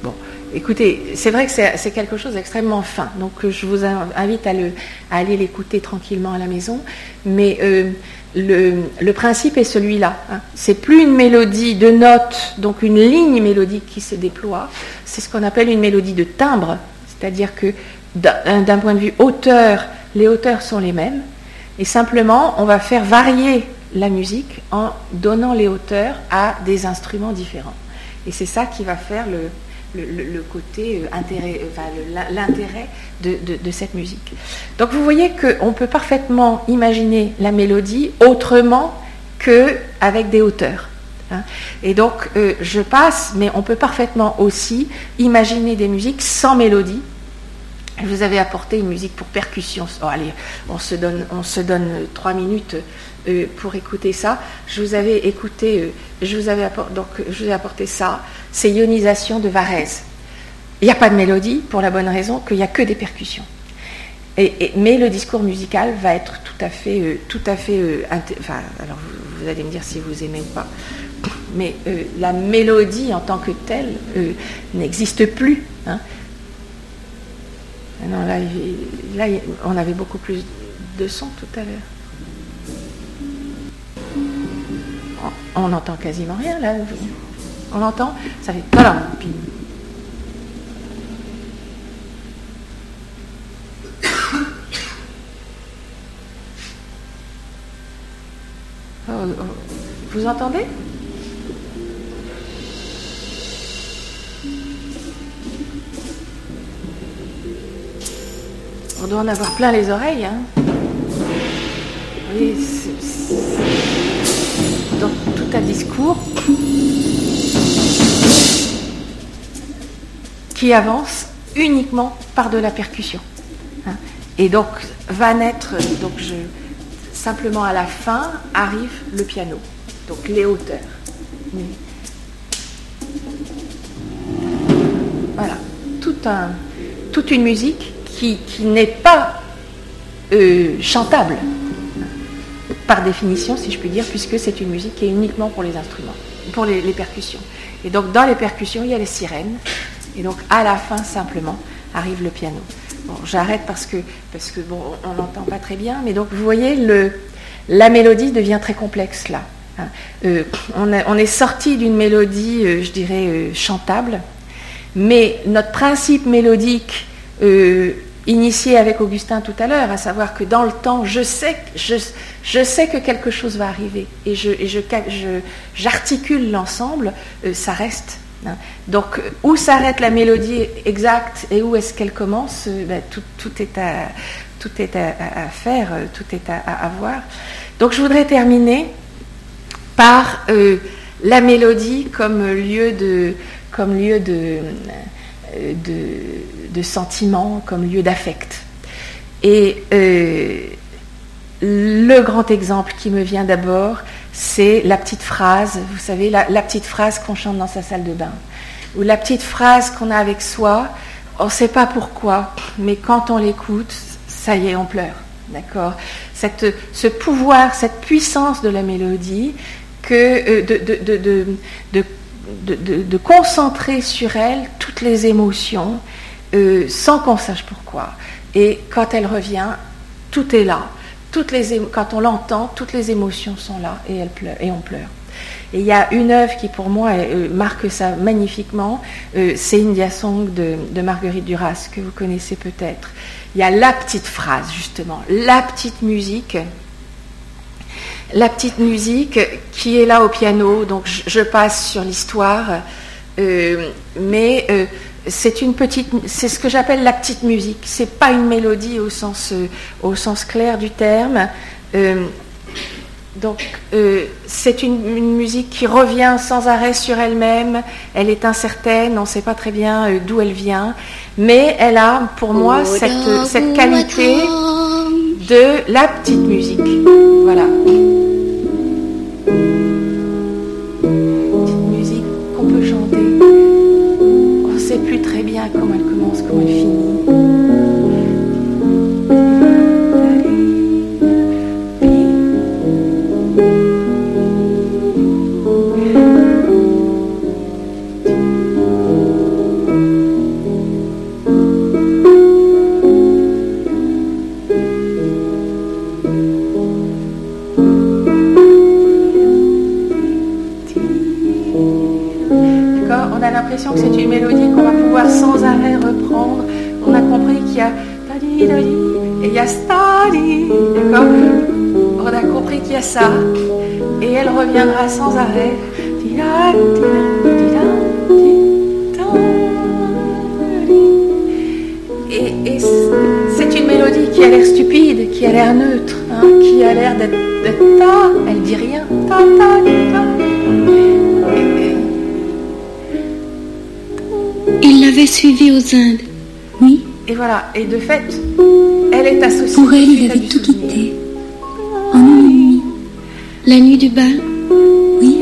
Bon, écoutez, c'est vrai que c'est quelque chose d'extrêmement fin, donc euh, je vous invite à, aller l'écouter tranquillement à la maison, mais euh, le, principe est celui-là. Hein. C'est plus une mélodie de notes, donc une ligne mélodique qui se déploie, c'est ce qu'on appelle une mélodie de timbre, c'est-à-dire que d'un point de vue hauteur, les hauteurs sont les mêmes, et simplement on va faire varier la musique en donnant les hauteurs à des instruments différents. Et c'est ça qui va faire le, côté euh, intérêt, l'intérêt de, cette musique. Donc vous voyez qu'on peut parfaitement imaginer la mélodie autrement qu'avec des hauteurs. Hein. Et donc euh, je passe, mais on peut parfaitement aussi imaginer des musiques sans mélodie. Je vous avais apporté une musique pour percussion. Oh, allez, on se donne trois minutes euh, pour écouter ça. Je vous avais écouté, euh, je, vous avais donc, je vous ai apporté ça, c'est Ionisation de Varese. Il n'y a pas de mélodie pour la bonne raison qu'il n'y a que des percussions. Mais le discours musical va être tout à fait, euh, tout à fait, enfin, alors vous, allez me dire si vous aimez ou pas, mais la mélodie en tant que telle n'existe plus. Hein. Ah non, là, là, on avait beaucoup plus de son tout à l'heure. On n'entend quasiment rien là. On l'entend Ça fait voilà. Puis... Oh, oh. Vous entendez? On doit en avoir plein les oreilles. Hein. Oui, dans un discours qui avance uniquement par de la percussion. Hein. Et donc va naître, donc je, simplement à la fin arrive le piano, donc les hauteurs. Voilà, tout un, toute une musique qui, n'est pas euh, chantable par définition, si je puis dire, puisque c'est une musique qui est uniquement pour les instruments, pour les, percussions. Et donc dans les percussions, il y a les sirènes, et donc à la fin simplement arrive le piano. Bon, j'arrête parce que parce que bon, on n'entend pas très bien, mais donc vous voyez le la mélodie devient très complexe là. Hein. Euh, on, est sorti d'une mélodie, euh, je dirais, euh, chantable, mais notre principe mélodique initié avec Augustin tout à l'heure, à savoir que dans le temps, je sais, que quelque chose va arriver et je, je, j'articule l'ensemble, euh, ça reste. Hein. Donc, où s'arrête la mélodie exacte et où est-ce qu'elle commence, euh, ben, tout, est à, tout est à, faire, euh, tout est à, voir. Donc, je voudrais terminer par la mélodie comme lieu de, comme lieu de de sentiment comme lieu d'affect. Et euh, le grand exemple qui me vient d'abord, c'est la petite phrase, vous savez, la, petite phrase qu'on chante dans sa salle de bain, ou la petite phrase qu'on a avec soi, on ne sait pas pourquoi, mais quand on l'écoute, ça y est, on pleure. D'accord? Ce pouvoir, cette puissance de la mélodie, que, euh, de, de, de, concentrer sur elle toutes les émotions, euh, sans qu'on sache pourquoi. Et quand elle revient, tout est là. Toutes les quand on l'entend, toutes les émotions sont là et, elle pleure, et on pleure. Et il y a une œuvre qui pour moi euh, marque ça magnifiquement, euh, c'est India Song de, Marguerite Duras, que vous connaissez peut-être. Il y a la petite phrase, justement, la petite musique la petite musique qui est là au piano. Donc je, passe sur l'histoire, mais c'est une petite, c'est ce que j'appelle la petite musique. C'est pas une mélodie au sens, euh, au sens clair du terme. donc c'est une, musique qui revient sans arrêt sur elle-même. Elle est incertaine, on ne sait pas très bien d'où elle vient, mais elle a pour moi cette, cette qualité de la petite musique. Voilà. Comment elle commence, comment elle finit. Que c'est une mélodie qu'on va pouvoir sans arrêt reprendre. On a compris qu'il y a et il y a On a compris qu'il y a ça, et elle reviendra sans arrêt. Et, c'est une mélodie qui a l'air stupide, qui a l'air neutre, hein, qui a l'air d'être ta, elle dit rien. L'avait suivi aux Indes, oui. Et voilà, et de fait, elle est associée. Pour elle, il avait tout quitté. En une nuit. La nuit du bal, oui.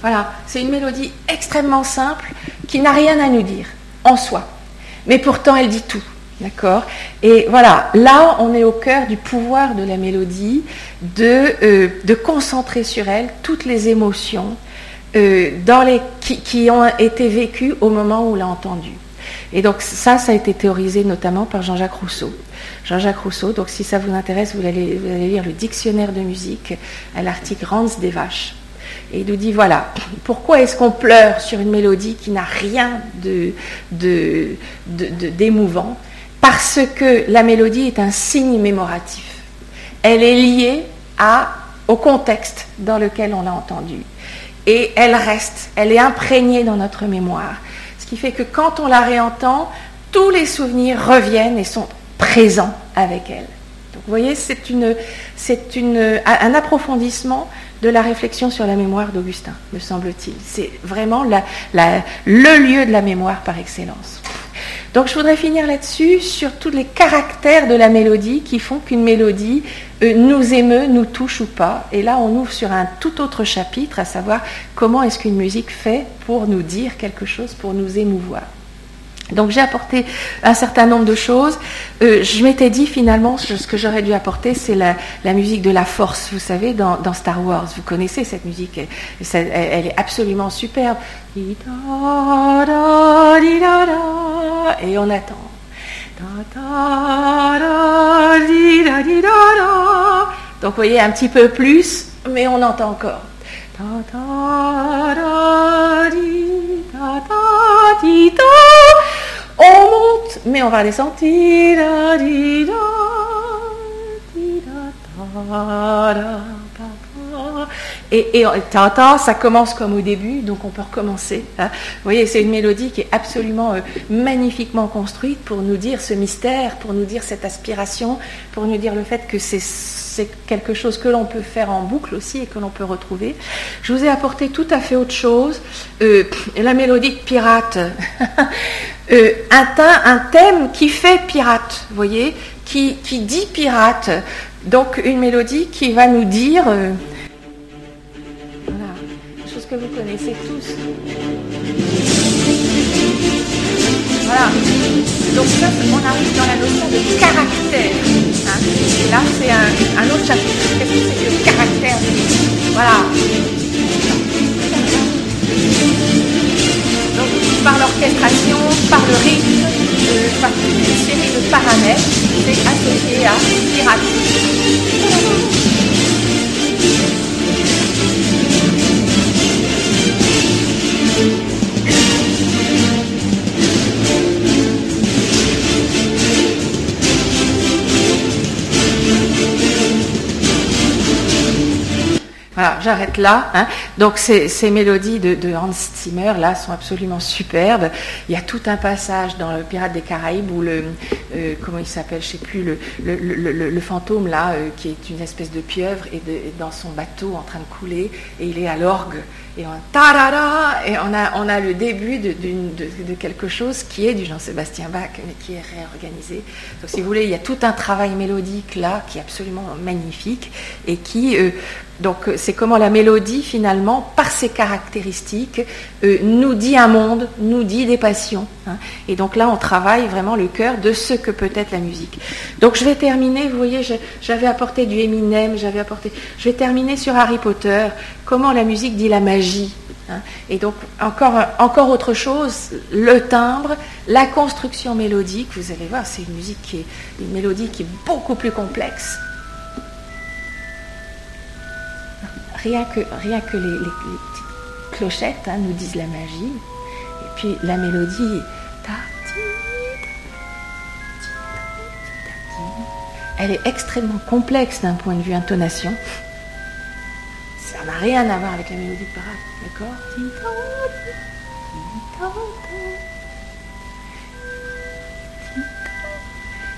Voilà, c'est une mélodie extrêmement simple qui n'a rien à nous dire en soi. Mais pourtant, elle dit tout. D'accord? Et voilà, là, on est au cœur du pouvoir de la mélodie, de, euh, de concentrer sur elle toutes les émotions, euh, qui, ont été vécus au moment où on l'a entendu. Et donc ça, ça a été théorisé notamment par Jean-Jacques Rousseau. Jean-Jacques Rousseau, donc si ça vous intéresse, vous allez, lire le dictionnaire de musique l'article Rands des vaches. Et il nous dit, voilà, pourquoi est-ce qu'on pleure sur une mélodie qui n'a rien de, d'émouvant? Parce que la mélodie est un signe mémoratif. Elle est liée à, au contexte dans lequel on l'a entendue et elle reste, elle est imprégnée dans notre mémoire. Ce qui fait que quand on la réentend, tous les souvenirs reviennent et sont présents avec elle. Donc vous voyez, c'est une, c'est une, un approfondissement de la réflexion sur la mémoire d'Augustin, me semble-t-il. C'est vraiment le lieu de la mémoire par excellence. Donc je voudrais finir là-dessus sur tous les caractères de la mélodie qui font qu'une mélodie euh, nous émeut, nous touche ou pas. Et là, on ouvre sur un tout autre chapitre, à savoir comment est-ce qu'une musique fait pour nous dire quelque chose, pour nous émouvoir. Donc j'ai apporté un certain nombre de choses. Euh, je m'étais dit finalement, ce que j'aurais dû apporter, c'est la, musique de la force, vous savez, dans, Star Wars. Vous connaissez cette musique, elle, elle est absolument superbe. Et on attend. Donc vous voyez un petit peu plus, mais on entend encore. On monte, mais on va descendre. Et, et ça commence comme au début, donc on peut recommencer. Hein. Vous voyez, c'est une mélodie qui est absolument euh, magnifiquement construite pour nous dire ce mystère, pour nous dire cette aspiration, pour nous dire le fait que c'est quelque chose que l'on peut faire en boucle aussi et que l'on peut retrouver. Je vous ai apporté tout à fait autre chose. Euh, la mélodie de pirate. euh, un, un, thème qui fait pirate, vous voyez, qui, qui, dit pirate. Donc une mélodie qui va nous dire... Connaissez tous. Voilà. Donc ça, on arrive dans la notion de caractère. Hein. Et là, c'est un, autre chapitre. Qu'est-ce que c'est que le caractère Voilà. Donc, par l'orchestration, par le rythme, euh, par toute une série de paramètres, c'est associé à pirate. Voilà, j'arrête là. Hein. Donc ces, mélodies de, Hans Zimmer là sont absolument superbes. Il y a tout un passage dans le Pirate des Caraïbes où le euh, comment il s'appelle, je sais plus le, fantôme là euh, qui est une espèce de pieuvre et, dans son bateau en train de couler et il est à l'orgue et on et on a on a le début de, de, quelque chose qui est du Jean-Sébastien Bach mais qui est réorganisé. Donc si vous voulez, il y a tout un travail mélodique là qui est absolument magnifique et qui euh, donc euh, c'est comment la mélodie finalement, par ses caractéristiques, euh, nous dit un monde, nous dit des passions. Hein. Et donc là, on travaille vraiment le cœur de ce que peut être la musique. Donc je vais terminer, vous voyez, j'avais apporté du Eminem, j'avais apporté... Je vais terminer sur Harry Potter, comment la musique dit la magie. Hein. Et donc encore, encore autre chose, le timbre, la construction mélodique, vous allez voir, c'est une musique qui est une mélodie qui est beaucoup plus complexe rien que, rien que les, petites clochettes hein, nous disent la magie. Et puis la mélodie, elle est extrêmement complexe d'un point de vue intonation. Ça n'a rien à voir avec la mélodie de parade, d'accord?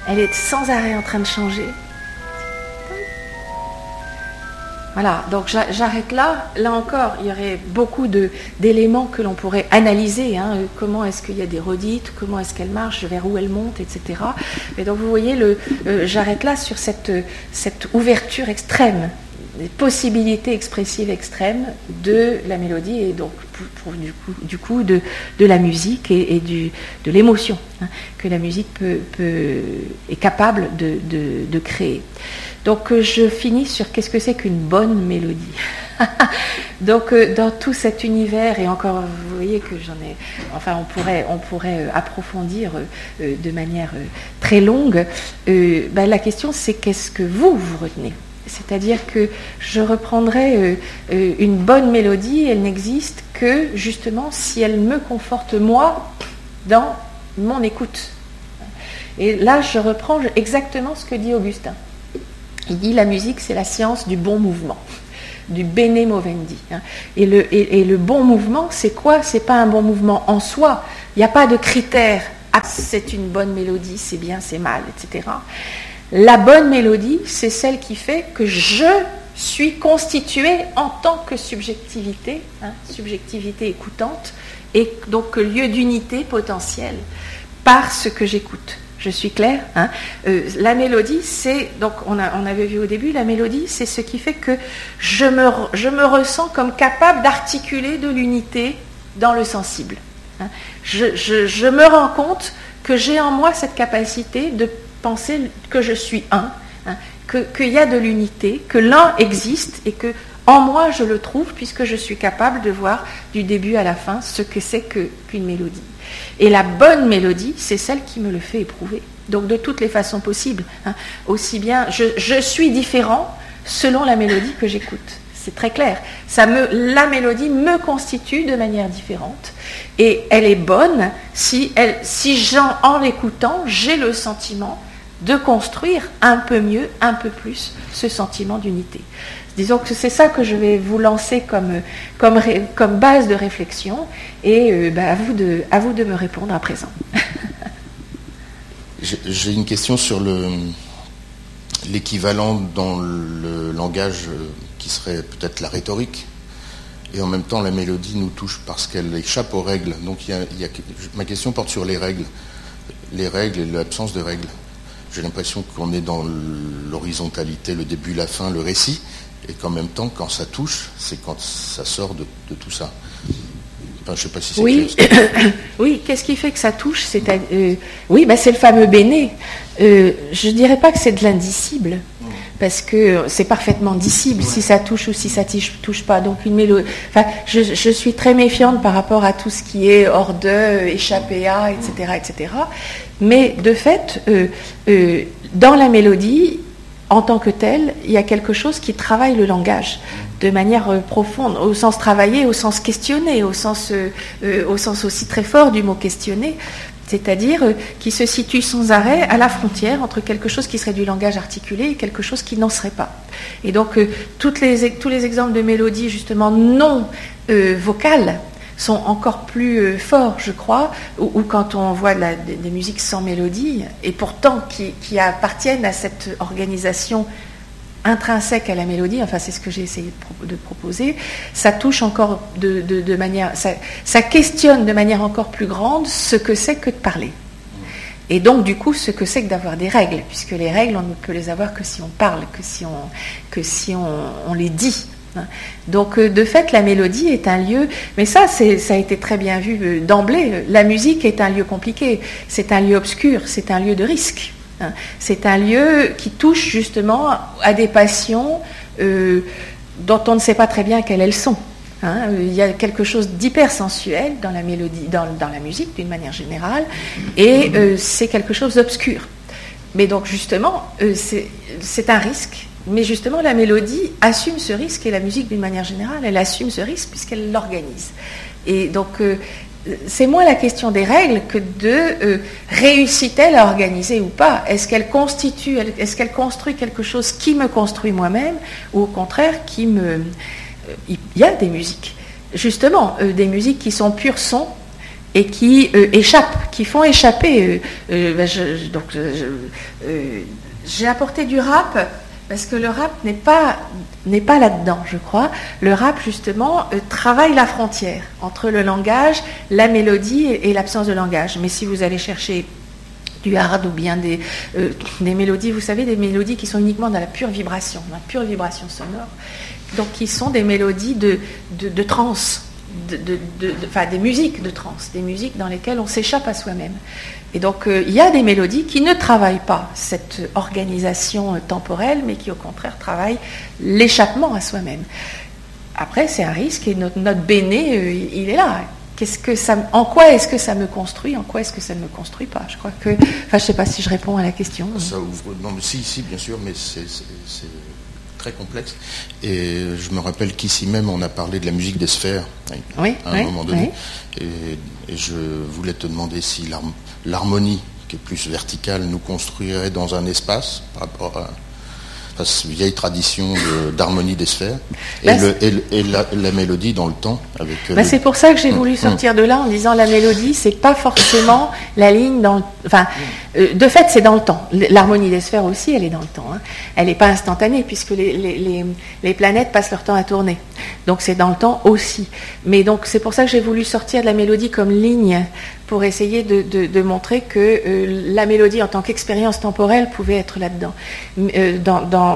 Elle est sans arrêt en train de changer. Voilà, donc j'arrête là. Là encore, il y aurait beaucoup d'éléments que l'on pourrait analyser. Hein. Comment est-ce qu'il y a des redites, comment est-ce qu'elle marche, vers où elle monte, etc. Et donc vous voyez, euh, j'arrête là sur cette ouverture extrême, possibilités expressives extrêmes de la mélodie et donc du coup, de, la musique et, de l'émotion hein, que la musique est capable de créer. Donc euh, je finis sur qu'est-ce que c'est qu'une bonne mélodie. Donc euh, dans tout cet univers, et encore vous voyez que j'en ai, enfin on pourrait, on pourrait euh, approfondir de manière très longue, ben, la question c'est qu'est-ce que vous vous retenez? C'est-à-dire que je reprendrai une bonne mélodie, elle n'existe que justement si elle me conforte moi dans mon écoute. Et là, je reprends exactement ce que dit Augustin. Il dit la musique, c'est la science du bon mouvement, du bene movendi. Hein. Et, le, et, le bon mouvement, c'est quoi? C'est pas un bon mouvement en soi. Il n'y a pas de critère. Ah, c'est une bonne mélodie, c'est bien, c'est mal, etc. La bonne mélodie, c'est celle qui fait que je suis constituée en tant que subjectivité, hein, subjectivité écoutante, et donc lieu d'unité potentielle par ce que j'écoute. Je suis claire hein. euh, La mélodie, c'est, donc on, avait vu au début, la mélodie, c'est ce qui fait que je me, je ressens comme capable d'articuler de l'unité dans le sensible. Hein. Je, me rends compte que j'ai en moi cette capacité de penser que je suis un, hein, qu'il y a de l'unité, que l'un existe et que en moi je le trouve puisque je suis capable de voir du début à la fin ce que c'est qu'une mélodie. Et la bonne mélodie, c'est celle qui me le fait éprouver. Donc de toutes les façons possibles. Hein. Aussi bien, je, suis différent selon la mélodie que j'écoute. C'est très clair. Ça me, la mélodie me constitue de manière différente. Et elle est bonne si, elle, si en l'écoutant, j'ai le sentiment de construire un peu mieux, un peu plus ce sentiment d'unité. Disons que c'est ça que je vais vous lancer comme, base de réflexion et euh, bah, à, vous de, me répondre à présent. J'ai une question sur l'équivalent dans le langage euh, qui serait peut-être la rhétorique. Et en même temps, la mélodie nous touche parce qu'elle échappe aux règles. Donc ma question porte sur les règles. Les règles et l'absence de règles. J'ai l'impression qu'on est dans l'horizontalité, le début, la fin, le récit et qu'en même temps, quand ça touche, c'est quand ça sort de, tout ça. Enfin, je sais pas si c'est oui, oui. Qu'est-ce qui fait que ça touche C'est euh, oui, bah, c'est le fameux béné. Euh, je ne dirais pas que c'est de l'indicible, parce que c'est parfaitement dissible si ça touche ou si ça touche, pas. Donc une mélodie. Enfin, je, suis très méfiante par rapport à tout ce qui est hors de, échappé à, etc., etc. Mais de fait, euh, dans la mélodie, en tant que tel, il y a quelque chose qui travaille le langage de manière euh, profonde, au sens travailler, au sens questionner, au sens, euh, euh, au sens aussi très fort du mot questionner. C'est-à-dire euh, qui se situe sans arrêt à la frontière entre quelque chose qui serait du langage articulé et quelque chose qui n'en serait pas. Et donc euh, tous les exemples de mélodies justement non euh, vocales sont encore plus forts, je crois, ou, quand on voit des, musiques sans mélodie, et pourtant qui appartiennent à cette organisation intrinsèque à la mélodie, enfin c'est ce que j'ai essayé de, proposer, ça touche encore de, manière, ça, questionne de manière encore plus grande ce que c'est que de parler. Et donc du coup ce que c'est que d'avoir des règles, puisque les règles on ne peut les avoir que si on parle, que si on, on, les dit. Hein. Donc euh, de fait la mélodie est un lieu, mais ça ça a été très bien vu euh, d'emblée, la musique est un lieu compliqué, c'est un lieu obscur, c'est un lieu de risque. Hein. C'est un lieu qui touche justement à des passions euh, dont on ne sait pas très bien quelles elles sont. Hein. Il y a quelque chose d'hypersensuel dans la musique d'une manière générale, et euh, c'est quelque chose d'obscur. Mais donc justement, euh, c'est un risque. Mais justement, la mélodie assume ce risque et la musique d'une manière générale, elle assume ce risque puisqu'elle l'organise. Et donc, c'est moins la question des règles que de euh, réussit-elle à organiser ou pas? Est-ce qu'elle constitue, est-ce qu'elle construit quelque chose qui me construit moi-même ou au contraire qui me. Euh, il y a des musiques, justement, euh, des musiques qui sont pur son et qui échappent, qui font échapper. Ben, j'ai apporté du rap parce que le rap n'est pas, là-dedans, je crois. Le rap, justement, euh, travaille la frontière entre le langage, la mélodie et, l'absence de langage. Mais si vous allez chercher du hard ou bien des, euh, des mélodies, vous savez, des mélodies qui sont uniquement dans la pure vibration, la pure vibration sonore, donc qui sont des mélodies de, de, de trance, de, enfin, des musiques de trance, des musiques dans lesquelles on s'échappe à soi-même. Et donc, euh, il y a des mélodies qui ne travaillent pas cette organisation euh, temporelle, mais qui au contraire travaillent l'échappement à soi-même. Après, c'est un risque et notre, notre béné, euh, il est là. Qu'est-ce que ça, en quoi est-ce que ça me construit En quoi est-ce que ça ne me construit pas? Je crois que. Enfin, je ne sais pas si je réponds à la question. Ça ouvre. Non, mais si, si, bien sûr, mais c'est très complexe. Et je me rappelle qu'ici même, on a parlé de la musique des sphères oui, à un moment donné. Et, et, je voulais te demander si l'harmonie qui est plus verticale nous construirait dans un espace par rapport à, cette vieille tradition d'harmonie des sphères et, bah, la, mélodie dans le temps. Avec bah, C'est pour ça que j'ai voulu hum, hum. sortir de là en disant la mélodie, c'est pas forcément la ligne dans. Enfin, euh, de fait, c'est dans le temps. L'harmonie des sphères aussi, elle est dans le temps. Hein. Elle n'est pas instantanée puisque les, planètes passent leur temps à tourner. Donc c'est dans le temps aussi. Mais donc c'est pour ça que j'ai voulu sortir de la mélodie comme ligne pour essayer de, montrer que euh, la mélodie en tant qu'expérience temporelle pouvait être là-dedans, euh,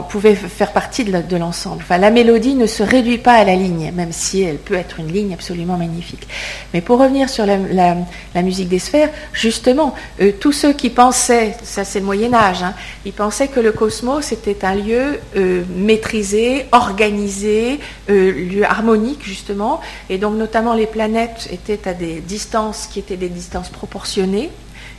pouvait faire partie de l'ensemble. la mélodie ne se réduit pas à la ligne, même si elle peut être une ligne absolument magnifique. Mais pour revenir sur la, musique des sphères, justement, euh, tous ceux qui pensaient, ça c'est le Moyen Âge, hein, ils pensaient que le cosmos était un lieu maîtrisé, organisé, lieu harmonique justement, et donc notamment les planètes étaient à des distances qui étaient des distances proportionnée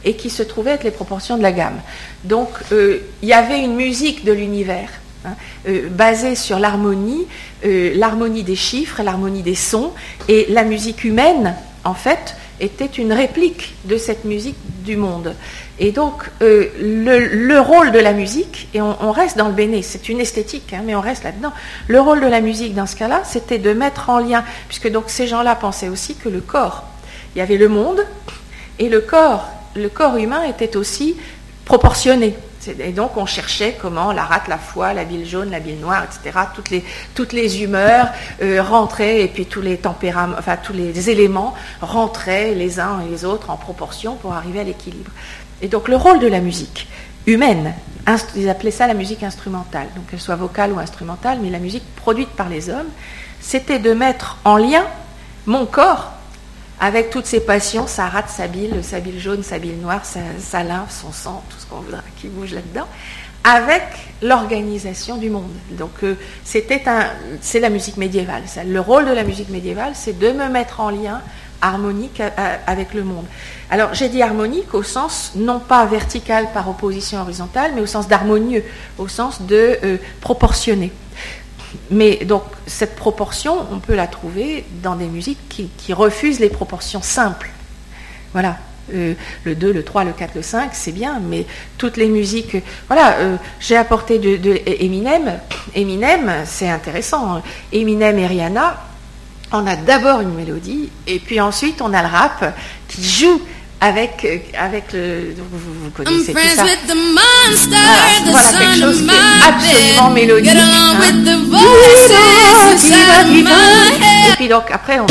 et qui se trouvaient être les proportions de la gamme. Donc euh, il y avait une musique de l'univers hein, euh, basée sur l'harmonie, euh, l'harmonie des chiffres, l'harmonie des sons, et la musique humaine, en fait, était une réplique de cette musique du monde. Et donc, le, rôle de la musique, et on, reste dans le béné, c'est une esthétique, hein, mais on reste là-dedans. Le rôle de la musique dans ce cas-là, c'était de mettre en lien, puisque donc ces gens-là pensaient aussi que le corps, il y avait le monde, et le corps, le corps humain était aussi proportionné. Et donc on cherchait comment la rate, la foie, la bile jaune, la bile noire, etc., toutes les, toutes les humeurs euh, rentraient, et puis tous les tempéraments, enfin tous les éléments rentraient les uns et les autres en proportion pour arriver à l'équilibre. Et donc le rôle de la musique humaine, ils appelaient ça la musique instrumentale, donc qu'elle soit vocale ou instrumentale, mais la musique produite par les hommes, c'était de mettre en lien mon corps avec toutes ses passions, sa rate, sa bile, sa bile jaune, sa bile noire, sa, lymphe, son sang, tout ce qu'on voudra qui bouge là-dedans, avec l'organisation du monde. Donc euh, c'était un, c'est la musique médiévale. Le rôle de la musique médiévale, c'est de me mettre en lien harmonique avec le monde. Alors j'ai dit harmonique au sens non pas vertical par opposition horizontale, mais au sens d'harmonieux, au sens de euh, proportionné. Mais donc cette proportion, on peut la trouver dans des musiques qui, refusent les proportions simples. Voilà. le 2, le 3, le 4, le 5, c'est bien, mais toutes les musiques. Voilà, j'ai apporté de, de, Eminem. Eminem, c'est intéressant. Eminem et Rihanna, on a d'abord une mélodie, et puis ensuite on a le rap qui joue avec, avec le. Vous, vous connaissez tout ça. Voilà, voilà quelque chose qui est absolument mélodique. Hein. Et puis donc après on.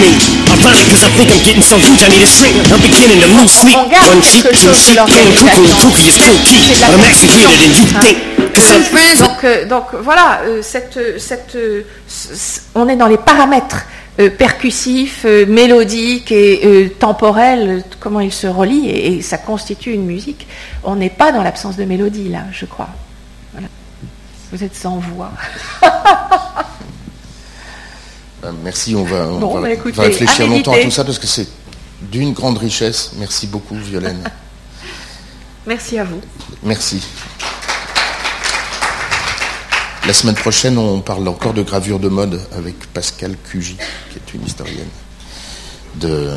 me. Ironic cause I think I'm getting so huge I need a shrink. I'm beginning to lose sleep. One cheek, two cheek, and cuckoo, cuckoo is kooky. But I'm actually weirder than you think. Donc, euh, donc voilà, euh, cette, cette, euh, on est dans les paramètres percussifs, mélodiques et temporels, comment ils se relient, et, et, ça constitue une musique. On n'est pas dans l'absence de mélodie là, je crois. Voilà. Vous êtes sans voix. Euh, merci, on va, on bon, va, bah, va réfléchir à longtemps à tout ça parce que c'est d'une grande richesse. Merci beaucoup, Violaine. Merci à vous. Merci. La semaine prochaine, on parle encore de gravure de mode avec Pascal Cugy, qui est une historienne de,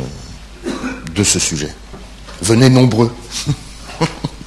de ce sujet. Venez nombreux.